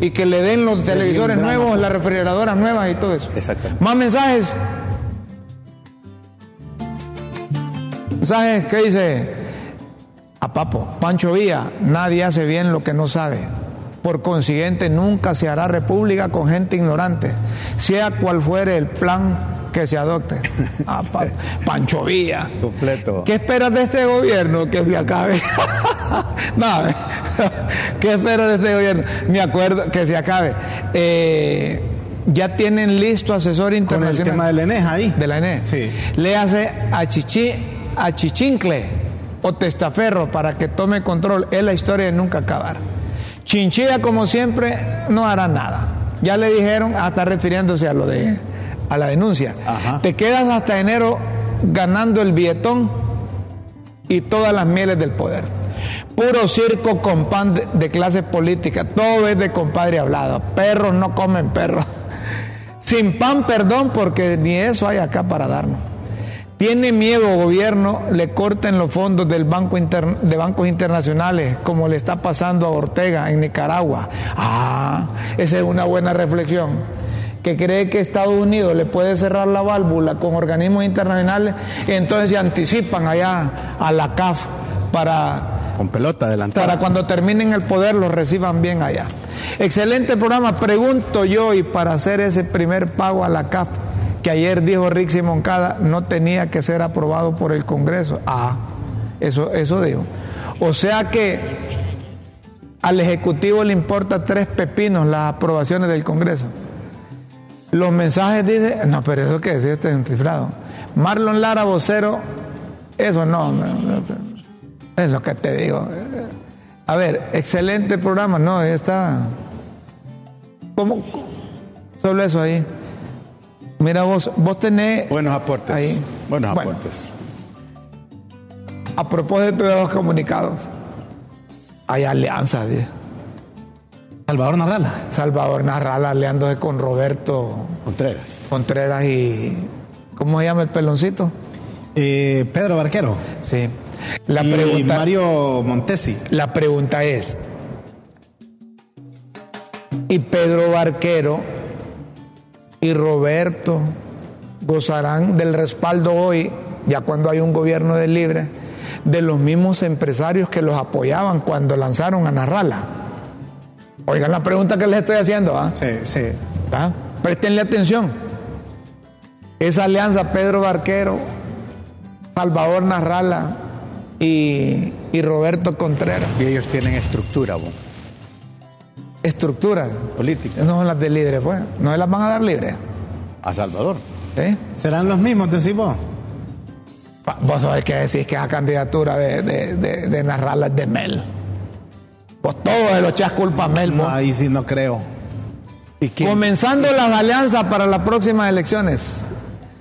Y que le den los televisores nuevos, las refrigeradoras nuevas y todo eso. Exactamente. Más mensajes. Mensajes que dice a Papo, Pancho Villa, nadie hace bien lo que no sabe. Por consiguiente, nunca se hará república con gente ignorante, sea cual fuere el plan que se adopte. [laughs] Ah, Pa- Pancho Villa. Completo. ¿Qué esperas de este gobierno que se acabe? [laughs] no, [laughs] ¿qué esperas de este gobierno? Me acuerdo que se acabe. Eh, ya tienen listo asesor Con el internacional tema del ENEJ ahí. de la ENE. Sí. Le hace a, Chichi, a Chichincle o Testaferro para que tome control. Es la historia de nunca acabar. Chinchilla, como siempre, no hará nada. Ya le dijeron, hasta refiriéndose a lo de a la denuncia. Ajá. Te quedas hasta enero ganando el billetón y todas las mieles del poder. Puro circo con pan de, de clase política. Todo es de compadre hablado. Perros no comen perros. [laughs] Sin pan, perdón, porque ni eso hay acá para darnos. Tiene miedo gobierno, le corten los fondos del banco inter- de bancos internacionales, como le está pasando a Ortega en Nicaragua. Ah, esa es una buena reflexión. que cree que Estados Unidos le puede cerrar la válvula con organismos internacionales, entonces se anticipan allá a la CAF para con pelota adelantada. Para cuando terminen el poder los reciban bien allá. Excelente programa. Pregunto yo y para hacer ese primer pago a la CAF que ayer dijo Rixi Moncada no tenía que ser aprobado por el Congreso. Ah, eso, eso dijo. O sea que al Ejecutivo le importa tres pepinos las aprobaciones del Congreso. Los mensajes dicen, no, pero eso qué es, este es cifrado. Marlon Lara, vocero, eso no, es lo que te digo. A ver, excelente programa, no, está. ¿Cómo? Solo eso ahí. Mira vos, vos tenés. Buenos aportes. Ahí. Buenos aportes. A propósito de los comunicados, hay alianzas. Salvador Narrala. Salvador Narrala aliándose con Roberto Contreras. Contreras y. ¿Cómo se llama el peloncito? Eh, Pedro Barquero. Sí. La y pregunta, Mario Montesi. La pregunta es. ¿Y Pedro Barquero y Roberto gozarán del respaldo hoy, ya cuando hay un gobierno de libre, de los mismos empresarios que los apoyaban cuando lanzaron a Narrala? Oigan la pregunta que les estoy haciendo, ¿ah? Sí, sí. ¿Ah? Prestenle atención. Esa alianza Pedro Barquero, Salvador Narrala y, Roberto Contreras. Y ellos tienen estructura, vos. Estructura. Política. No son las de libre, pues. No se las van a dar libre. A Salvador. ¿Eh? ¿Serán los mismos, decís vos? Vos sabés que decís que la candidatura de, de, de, de Narrala es de Mel. Pues todo se lo echás culpa a Mel. No, ahí sí no creo. ¿Y Comenzando las alianzas para las próximas elecciones.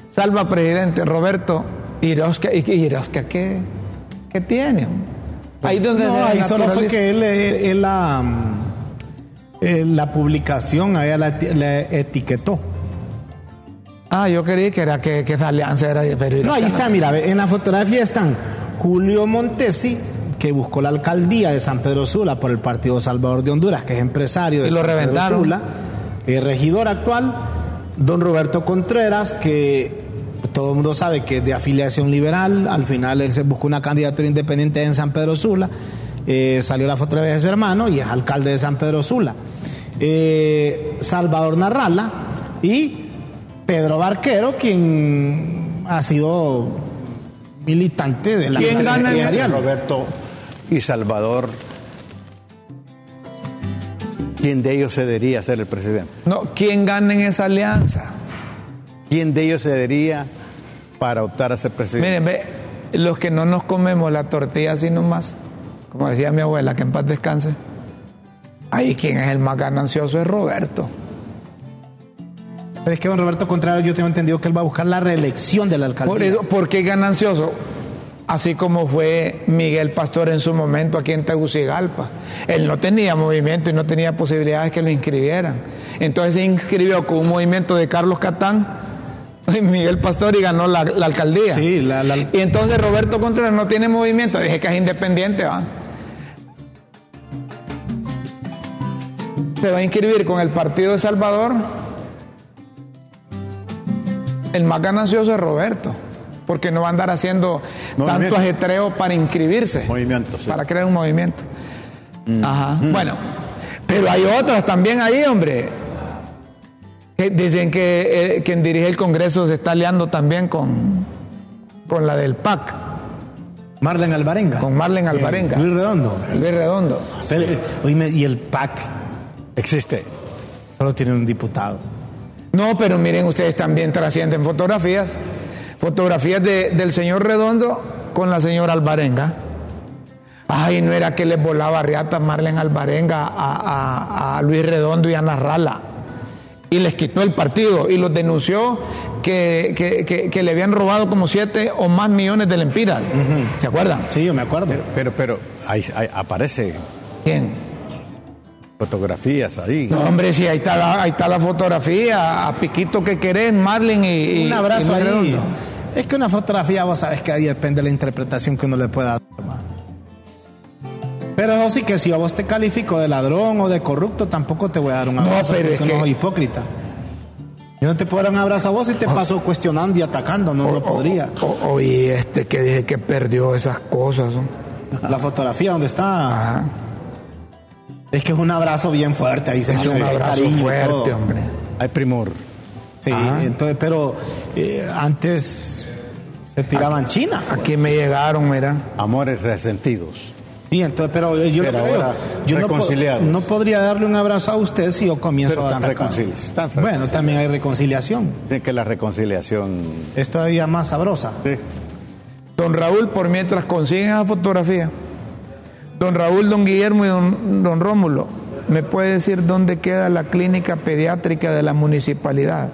Salva presidente Roberto Irosca. ¿Y Irosca qué, qué tiene? Ahí donde no, ahí solo fue que él, él, la, eh, la publicación, a ella la, etiquetó. Ah, yo quería que era que, que esa alianza era de No, ahí está, mira, en la fotografía están Julio Montesi, que buscó la alcaldía de San Pedro Sula por el Partido Salvador de Honduras, que es empresario de y lo San reventaron. Pedro Sula, el regidor actual, don Roberto Contreras, que todo el mundo sabe que es de afiliación liberal, al final él se buscó una candidatura independiente en San Pedro Sula, eh, salió la fotografía de su hermano y es alcalde de San Pedro Sula. Eh, Salvador Narrala y Pedro Barquero, quien ha sido militante de la ¿Quién gana Roberto y Salvador, ¿quién de ellos cedería a ser el presidente? No, ¿quién gana en esa alianza? ¿Quién de ellos cedería para optar a ser presidente? Miren, ve, los que no nos comemos la tortilla así nomás, como decía mi abuela, que en paz descanse, ahí quien es el más ganancioso es Roberto. Pero es que don Roberto Contreras yo tengo entendido que él va a buscar la reelección de la alcaldía. Por eso, ¿por qué ganancioso? así como fue Miguel Pastor en su momento aquí en Tegucigalpa. Él no tenía movimiento y no tenía posibilidades que lo inscribieran. Entonces se inscribió con un movimiento de Carlos Catán, [laughs] Miguel Pastor y ganó la, alcaldía. Sí, Y entonces Roberto Contreras no tiene movimiento, dije que es independiente, ¿va? Se va a inscribir con el Partido de Salvador. El más ganancioso es Roberto porque no va a andar haciendo tanto ajetreo para inscribirse. Movimiento, Para crear un movimiento. Mm. Ajá. Mm. Bueno, pero hay otras también ahí, hombre. Que dicen que eh, quien dirige el Congreso se está aliando también con, con la del PAC. Marlen Alvarenga. Con Marlen Alvarenga. Luis Redondo. Luis Redondo. Eh, y el PAC existe. Solo tiene un diputado. No, pero miren, ustedes también trascienden fotografías fotografías de, del señor Redondo con la señora Alvarenga. Ay, no era que les volaba riata Marlene Alvarenga a, a, Luis Redondo y a Narrala. Y les quitó el partido y los denunció que, que, que, le habían robado como siete o más millones de lempiras. ¿Se acuerdan? Sí, yo me acuerdo. Pero, pero, ahí, aparece. ¿Quién? Fotografías ahí. No, hombre, sí, ahí está la, ahí está la fotografía. A Piquito que querés, Marlene y. Un abrazo ahí. Es que una fotografía, vos sabes que ahí depende de la interpretación que uno le pueda dar. Pero eso sí que si a vos te califico de ladrón o de corrupto, tampoco te voy a dar un abrazo no, pero porque es no soy hipócrita. Yo no te puedo dar un abrazo a vos y te paso cuestionando y atacando, no lo podría. O, o- y este que dije que perdió esas cosas. ¿no? La fotografía donde está. Ajá. Es que es un abrazo bien fuerte, ahí se Es un abrazo fuerte, hombre. Hay primor. Sí, Ajá. entonces, pero eh, antes se tiraban China. pues. Aquí me llegaron, mira. Amores resentidos. Sí, entonces, pero yo Pero lo ahora yo no, po- reconciliados. no podría darle un abrazo a usted si yo comienzo Pero a atacar. Bueno, también hay reconciliación. Tiene que la reconciliación. Es todavía más sabrosa. Sí. Don Raúl, por mientras consiguen esa fotografía. Don Raúl, don Guillermo y don, Rómulo, ¿me puede decir dónde queda la clínica pediátrica de la municipalidad?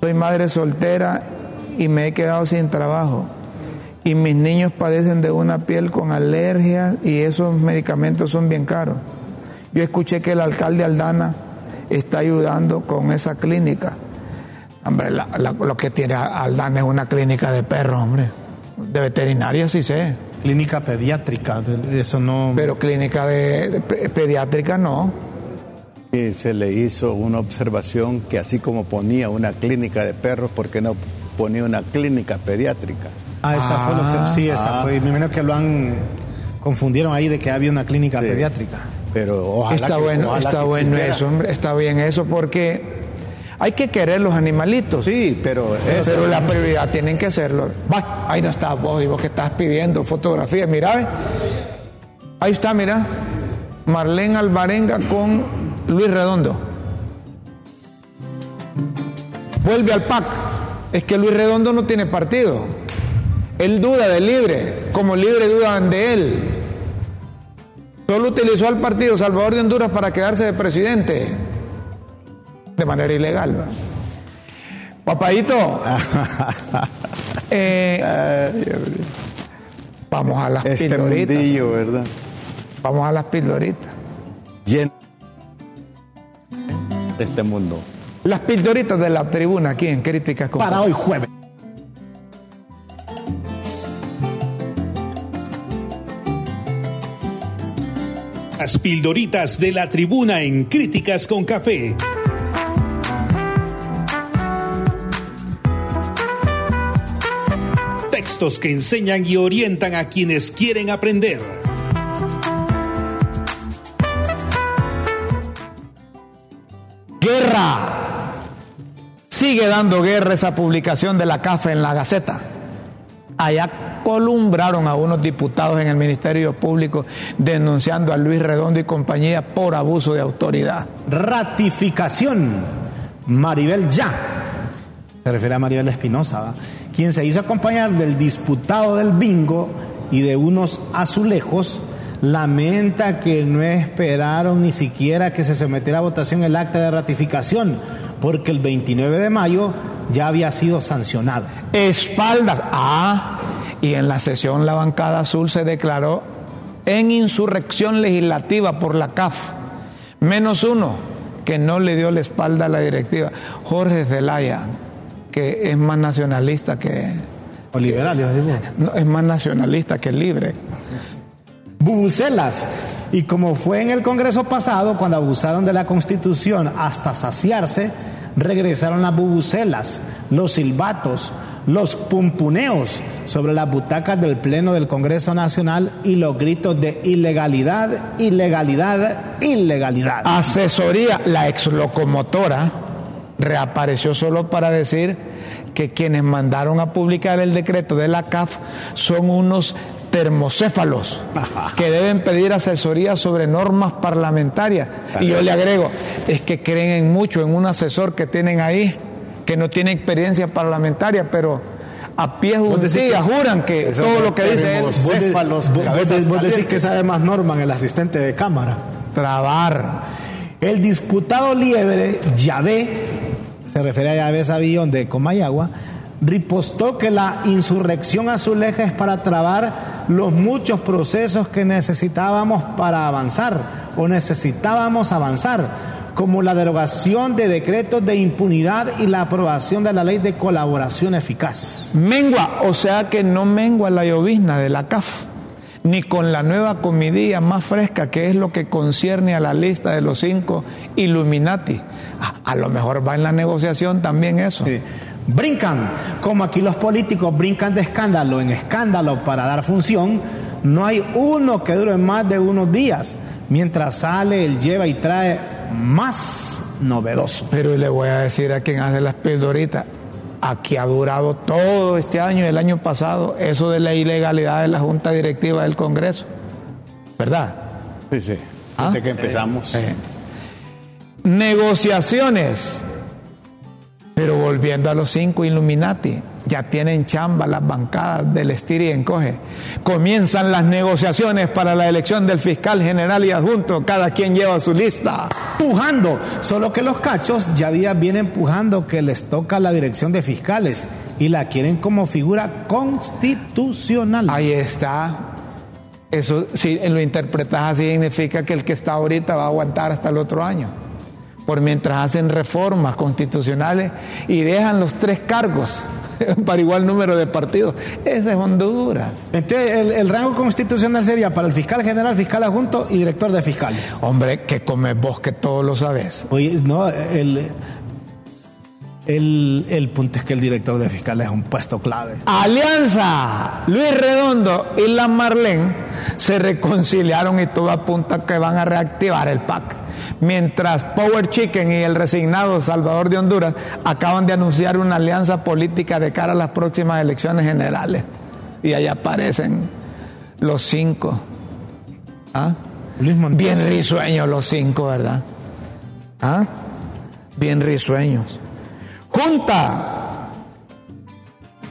Soy madre soltera y me he quedado sin trabajo. Y mis niños padecen de una piel con alergias y esos medicamentos son bien caros. Yo escuché que el alcalde Aldana está ayudando con esa clínica. Hombre, lo que tiene Aldana es una clínica de perros, hombre. De veterinaria sí sé, Clínica pediátrica, eso no. pero clínica de, de pe- pediátrica no. Y se le hizo una observación que así como ponía una clínica de perros, ¿por qué no ponía una clínica pediátrica? ah, esa fue lo que- Sí, esa Ah. fue. Me imagino que lo han. Confundieron ahí de que había una clínica Sí. pediátrica. Pero ojalá está que- bueno, ojalá está que bueno eso, hombre, está bien eso porque hay que querer los animalitos. Sí, pero eso, Pero la prioridad tienen que hacerlo. Va, ahí no está vos y vos que estás pidiendo fotografías. Mira, ahí está, mira. Marlene Alvarenga con Luis Redondo. Vuelve al PAC. Es que Luis Redondo no tiene partido. Él duda de libre, como libre dudan de él. Solo utilizó al partido Salvador de Honduras para quedarse de presidente. De manera ilegal. Papadito. [laughs] eh, vamos a las este pildoritas. mundillo, ¿verdad? Vamos a las pildoritas. Lleno de este mundo. Las pildoritas de la tribuna aquí en Críticas con Para hoy jueves. Las pildoritas de la tribuna en Críticas con Café. Textos que enseñan y orientan a quienes quieren aprender. Guerra. Sigue dando guerra esa publicación de la CAFE en la Gaceta. Allá columbraron a unos diputados en el Ministerio Público denunciando a Luis Redondo y compañía por abuso de autoridad. Ratificación. Maribel Ya. Se refiere a Maribel Espinosa, ¿va? Quien se hizo acompañar del disputado del bingo y de unos azulejos. Lamenta que no esperaron ni siquiera que se sometiera a votación el acta de ratificación, porque el 29 de mayo ya había sido sancionado. Espaldas. Ah, y en la sesión la bancada azul se declaró en insurrección legislativa por la CAF. Menos uno que no le dio la espalda a la directiva. Jorge Zelaya, que es más nacionalista que... O liberales, digo. no, es más nacionalista que libre. bubucelas. Y como fue en el Congreso pasado, cuando abusaron de la Constitución hasta saciarse, regresaron las bubucelas, los silbatos, los pumpuneos sobre las butacas del Pleno del Congreso Nacional y los gritos de ilegalidad, ilegalidad, ilegalidad. Asesoría, la exlocomotora reapareció solo para decir que quienes mandaron a publicar el decreto de la CAF son unos termocéfalos que deben pedir asesoría sobre normas parlamentarias. Y yo le agrego, es que creen en mucho en un asesor que tienen ahí, que no tiene experiencia parlamentaria, pero a pies juntillas juran que todo lo que dice él. Vos, Céfalos, vos- decís que sabe más norma en el asistente de cámara. trabar. El diputado Liebre, Yahvé, se refiere a Yahvé Sabillón de Comayagua, ripostó que la insurrección azuleja es para trabar los muchos procesos que necesitábamos para avanzar o necesitábamos avanzar, como la derogación de decretos de impunidad y la aprobación de la ley de colaboración eficaz. Mengua, o sea que no mengua la llovizna de la CAF, ni con la nueva comidilla más fresca, que es lo que concierne a la lista de los cinco Illuminati. A, a lo mejor va en la negociación también eso. Sí. Brincan, como aquí los políticos brincan de escándalo en escándalo para dar función, no hay uno que dure más de unos días. Mientras sale, él lleva y trae más novedoso. Pero le voy a decir a quien hace las pildoritas, aquí ha durado todo este año y el año pasado eso de la ilegalidad de la Junta Directiva del Congreso. ¿Verdad? Sí, sí. ¿Ah? Desde que empezamos. Eh. Negociaciones. Pero volviendo a los cinco Illuminati, ya tienen chamba las bancadas del estir y encoge. Comienzan las negociaciones para la elección del fiscal general y adjunto, cada quien lleva su lista. Pujando, solo que los cachos ya días vienen empujando que les toca la dirección de fiscales y la quieren como figura constitucional. Ahí está. Eso, si lo interpretas así, significa que el que está ahorita va a aguantar hasta el otro año. Por mientras hacen reformas constitucionales y dejan los tres cargos [laughs] para igual número de partidos. Es de Honduras. Entonces, el, el rango constitucional sería para el fiscal general, fiscal adjunto y director de fiscales. Hombre, que comes vos que todo lo sabes. Oye, no, el, el, el punto es que el director de fiscales es un puesto clave. Alianza, Luis Redondo y la Marlene se reconciliaron y todo apunta que van a reactivar el PAC. Mientras Power Chicken y el resignado Salvador de Honduras acaban de anunciar una alianza política de cara a las próximas elecciones generales. Y ahí aparecen los cinco. ¿Ah? Luis. Bien risueños los cinco, ¿verdad? ¿Ah? Bien risueños. Junta.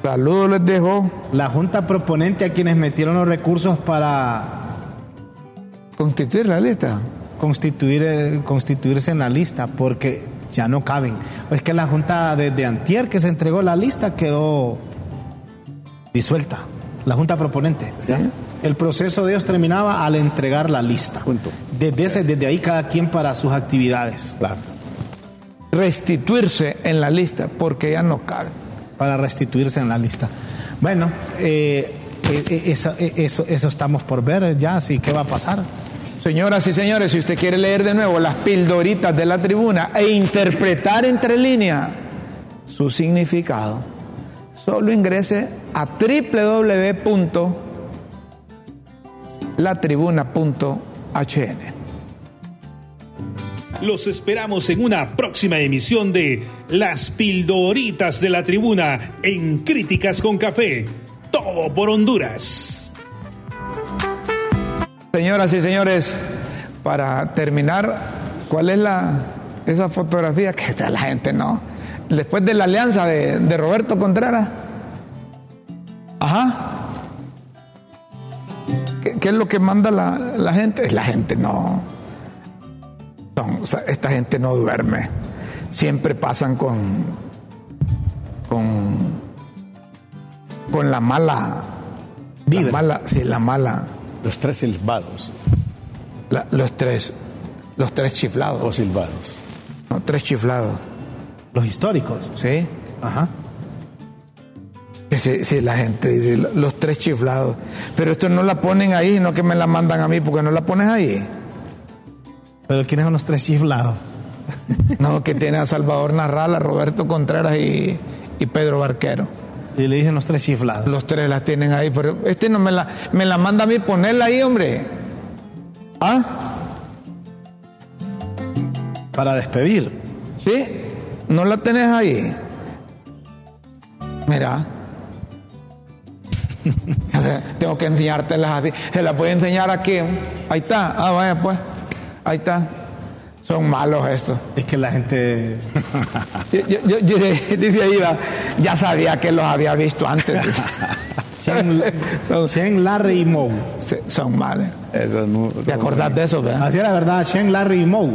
Saludos les dejo. La junta proponente a quienes metieron los recursos para Constituir la lista. Constituir, eh, constituirse en la lista, porque ya no caben. Es que la junta desde antier que se entregó la lista quedó disuelta, la junta proponente. ¿ya? El proceso de ellos terminaba al entregar la lista. Punto. Desde, ese, desde ahí cada quien para sus actividades. Claro. Restituirse en la lista porque ya no cabe. para restituirse en la lista. Bueno, eh, eso, eh, eso, eso estamos por ver ya, así qué va a pasar. Señoras y señores, si usted quiere leer de nuevo las pildoritas de la tribuna e interpretar entre líneas su significado, solo ingrese a www.latribuna.hn. Los esperamos en una próxima emisión de Las Pildoritas de la Tribuna en Críticas con Café. Todo por Honduras. Señoras y señores, para terminar, ¿cuál es la esa fotografía que está la gente no? Después de la alianza de, de Roberto Contreras. Ajá. ¿Qué, qué es lo que manda la, la gente? La gente no. Esta gente no duerme. Siempre pasan con con con la mala Vibra. la mala, sí, la mala Los tres silbados la- los tres, los tres chiflados, o silbados. no, tres chiflados, Los históricos. ¿sí? Ajá. Sí, sí, la gente dice lo- los tres chiflados, pero esto no la ponen ahí, no que me la mandan a mí, porque no la pones ahí. Pero ¿quiénes son los tres chiflados? [laughs] No, que tiene a Salvador Narral, a Roberto Contreras y, y Pedro Barquero. Y le dicen los tres chiflados. Los tres las tienen ahí, pero este no me la, me la manda a mí ponerla ahí, hombre. ¿Ah? Para despedir. ¿Sí? ¿No la tenés ahí? Mira. [laughs] Tengo que enseñártelas así. Se las voy a enseñar aquí. Ahí está. Ah, vaya pues. Ahí está. Son malos estos. Es que la gente. Yo, yo- yo- yo- [laughs] dice ahí, ya sabía que los había visto antes. [laughs] Chen, Larry y Moe. sí, son malos. Eso no- ¿Te acordás de eso, verdad? Así es la verdad, Chen, Larry y Moe.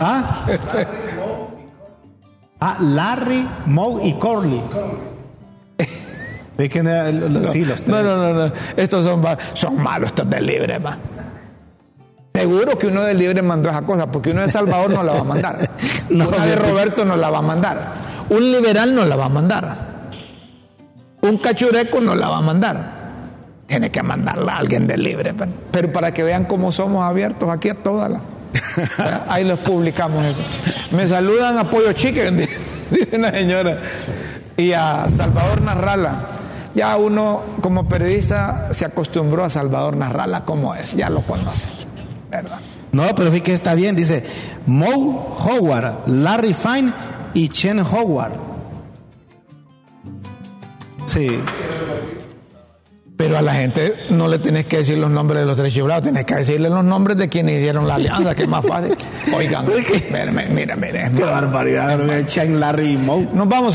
¿Ah? [laughs] Ah, Larry, Moe y Corley. ¿Ve que no- lo- lo- sí, los tres. No, no, no, no. Estos son, son malos, estos de libre, va. Seguro que uno de libre mandó esa cosa, porque uno de Salvador no la va a mandar. [laughs] No, una de. Roberto no la va a mandar. Un liberal no la va a mandar. Un cachureco no la va a mandar. Tiene que mandarla a alguien de libre. Pero, pero para que vean cómo somos abiertos aquí a todas las. [laughs] Ahí los publicamos eso. Me saludan a Pollo Chicken, [laughs] dice una señora. Y a Salvador Narrala. Ya uno como periodista se acostumbró a Salvador Narrala como es, ya lo conoce, ¿verdad? No, pero fíjate que está bien, dice Mo Howard, Larry Fine y Chen Howard. Sí. Pero a la gente no le tienes que decir los nombres de los tres chiflados, tienes que decirle los nombres de quienes hicieron la alianza, que es más fácil. [laughs] Oigan, mira, mira, mira. Qué barbaridad, Chen, Larry y Mo. Nos vamos,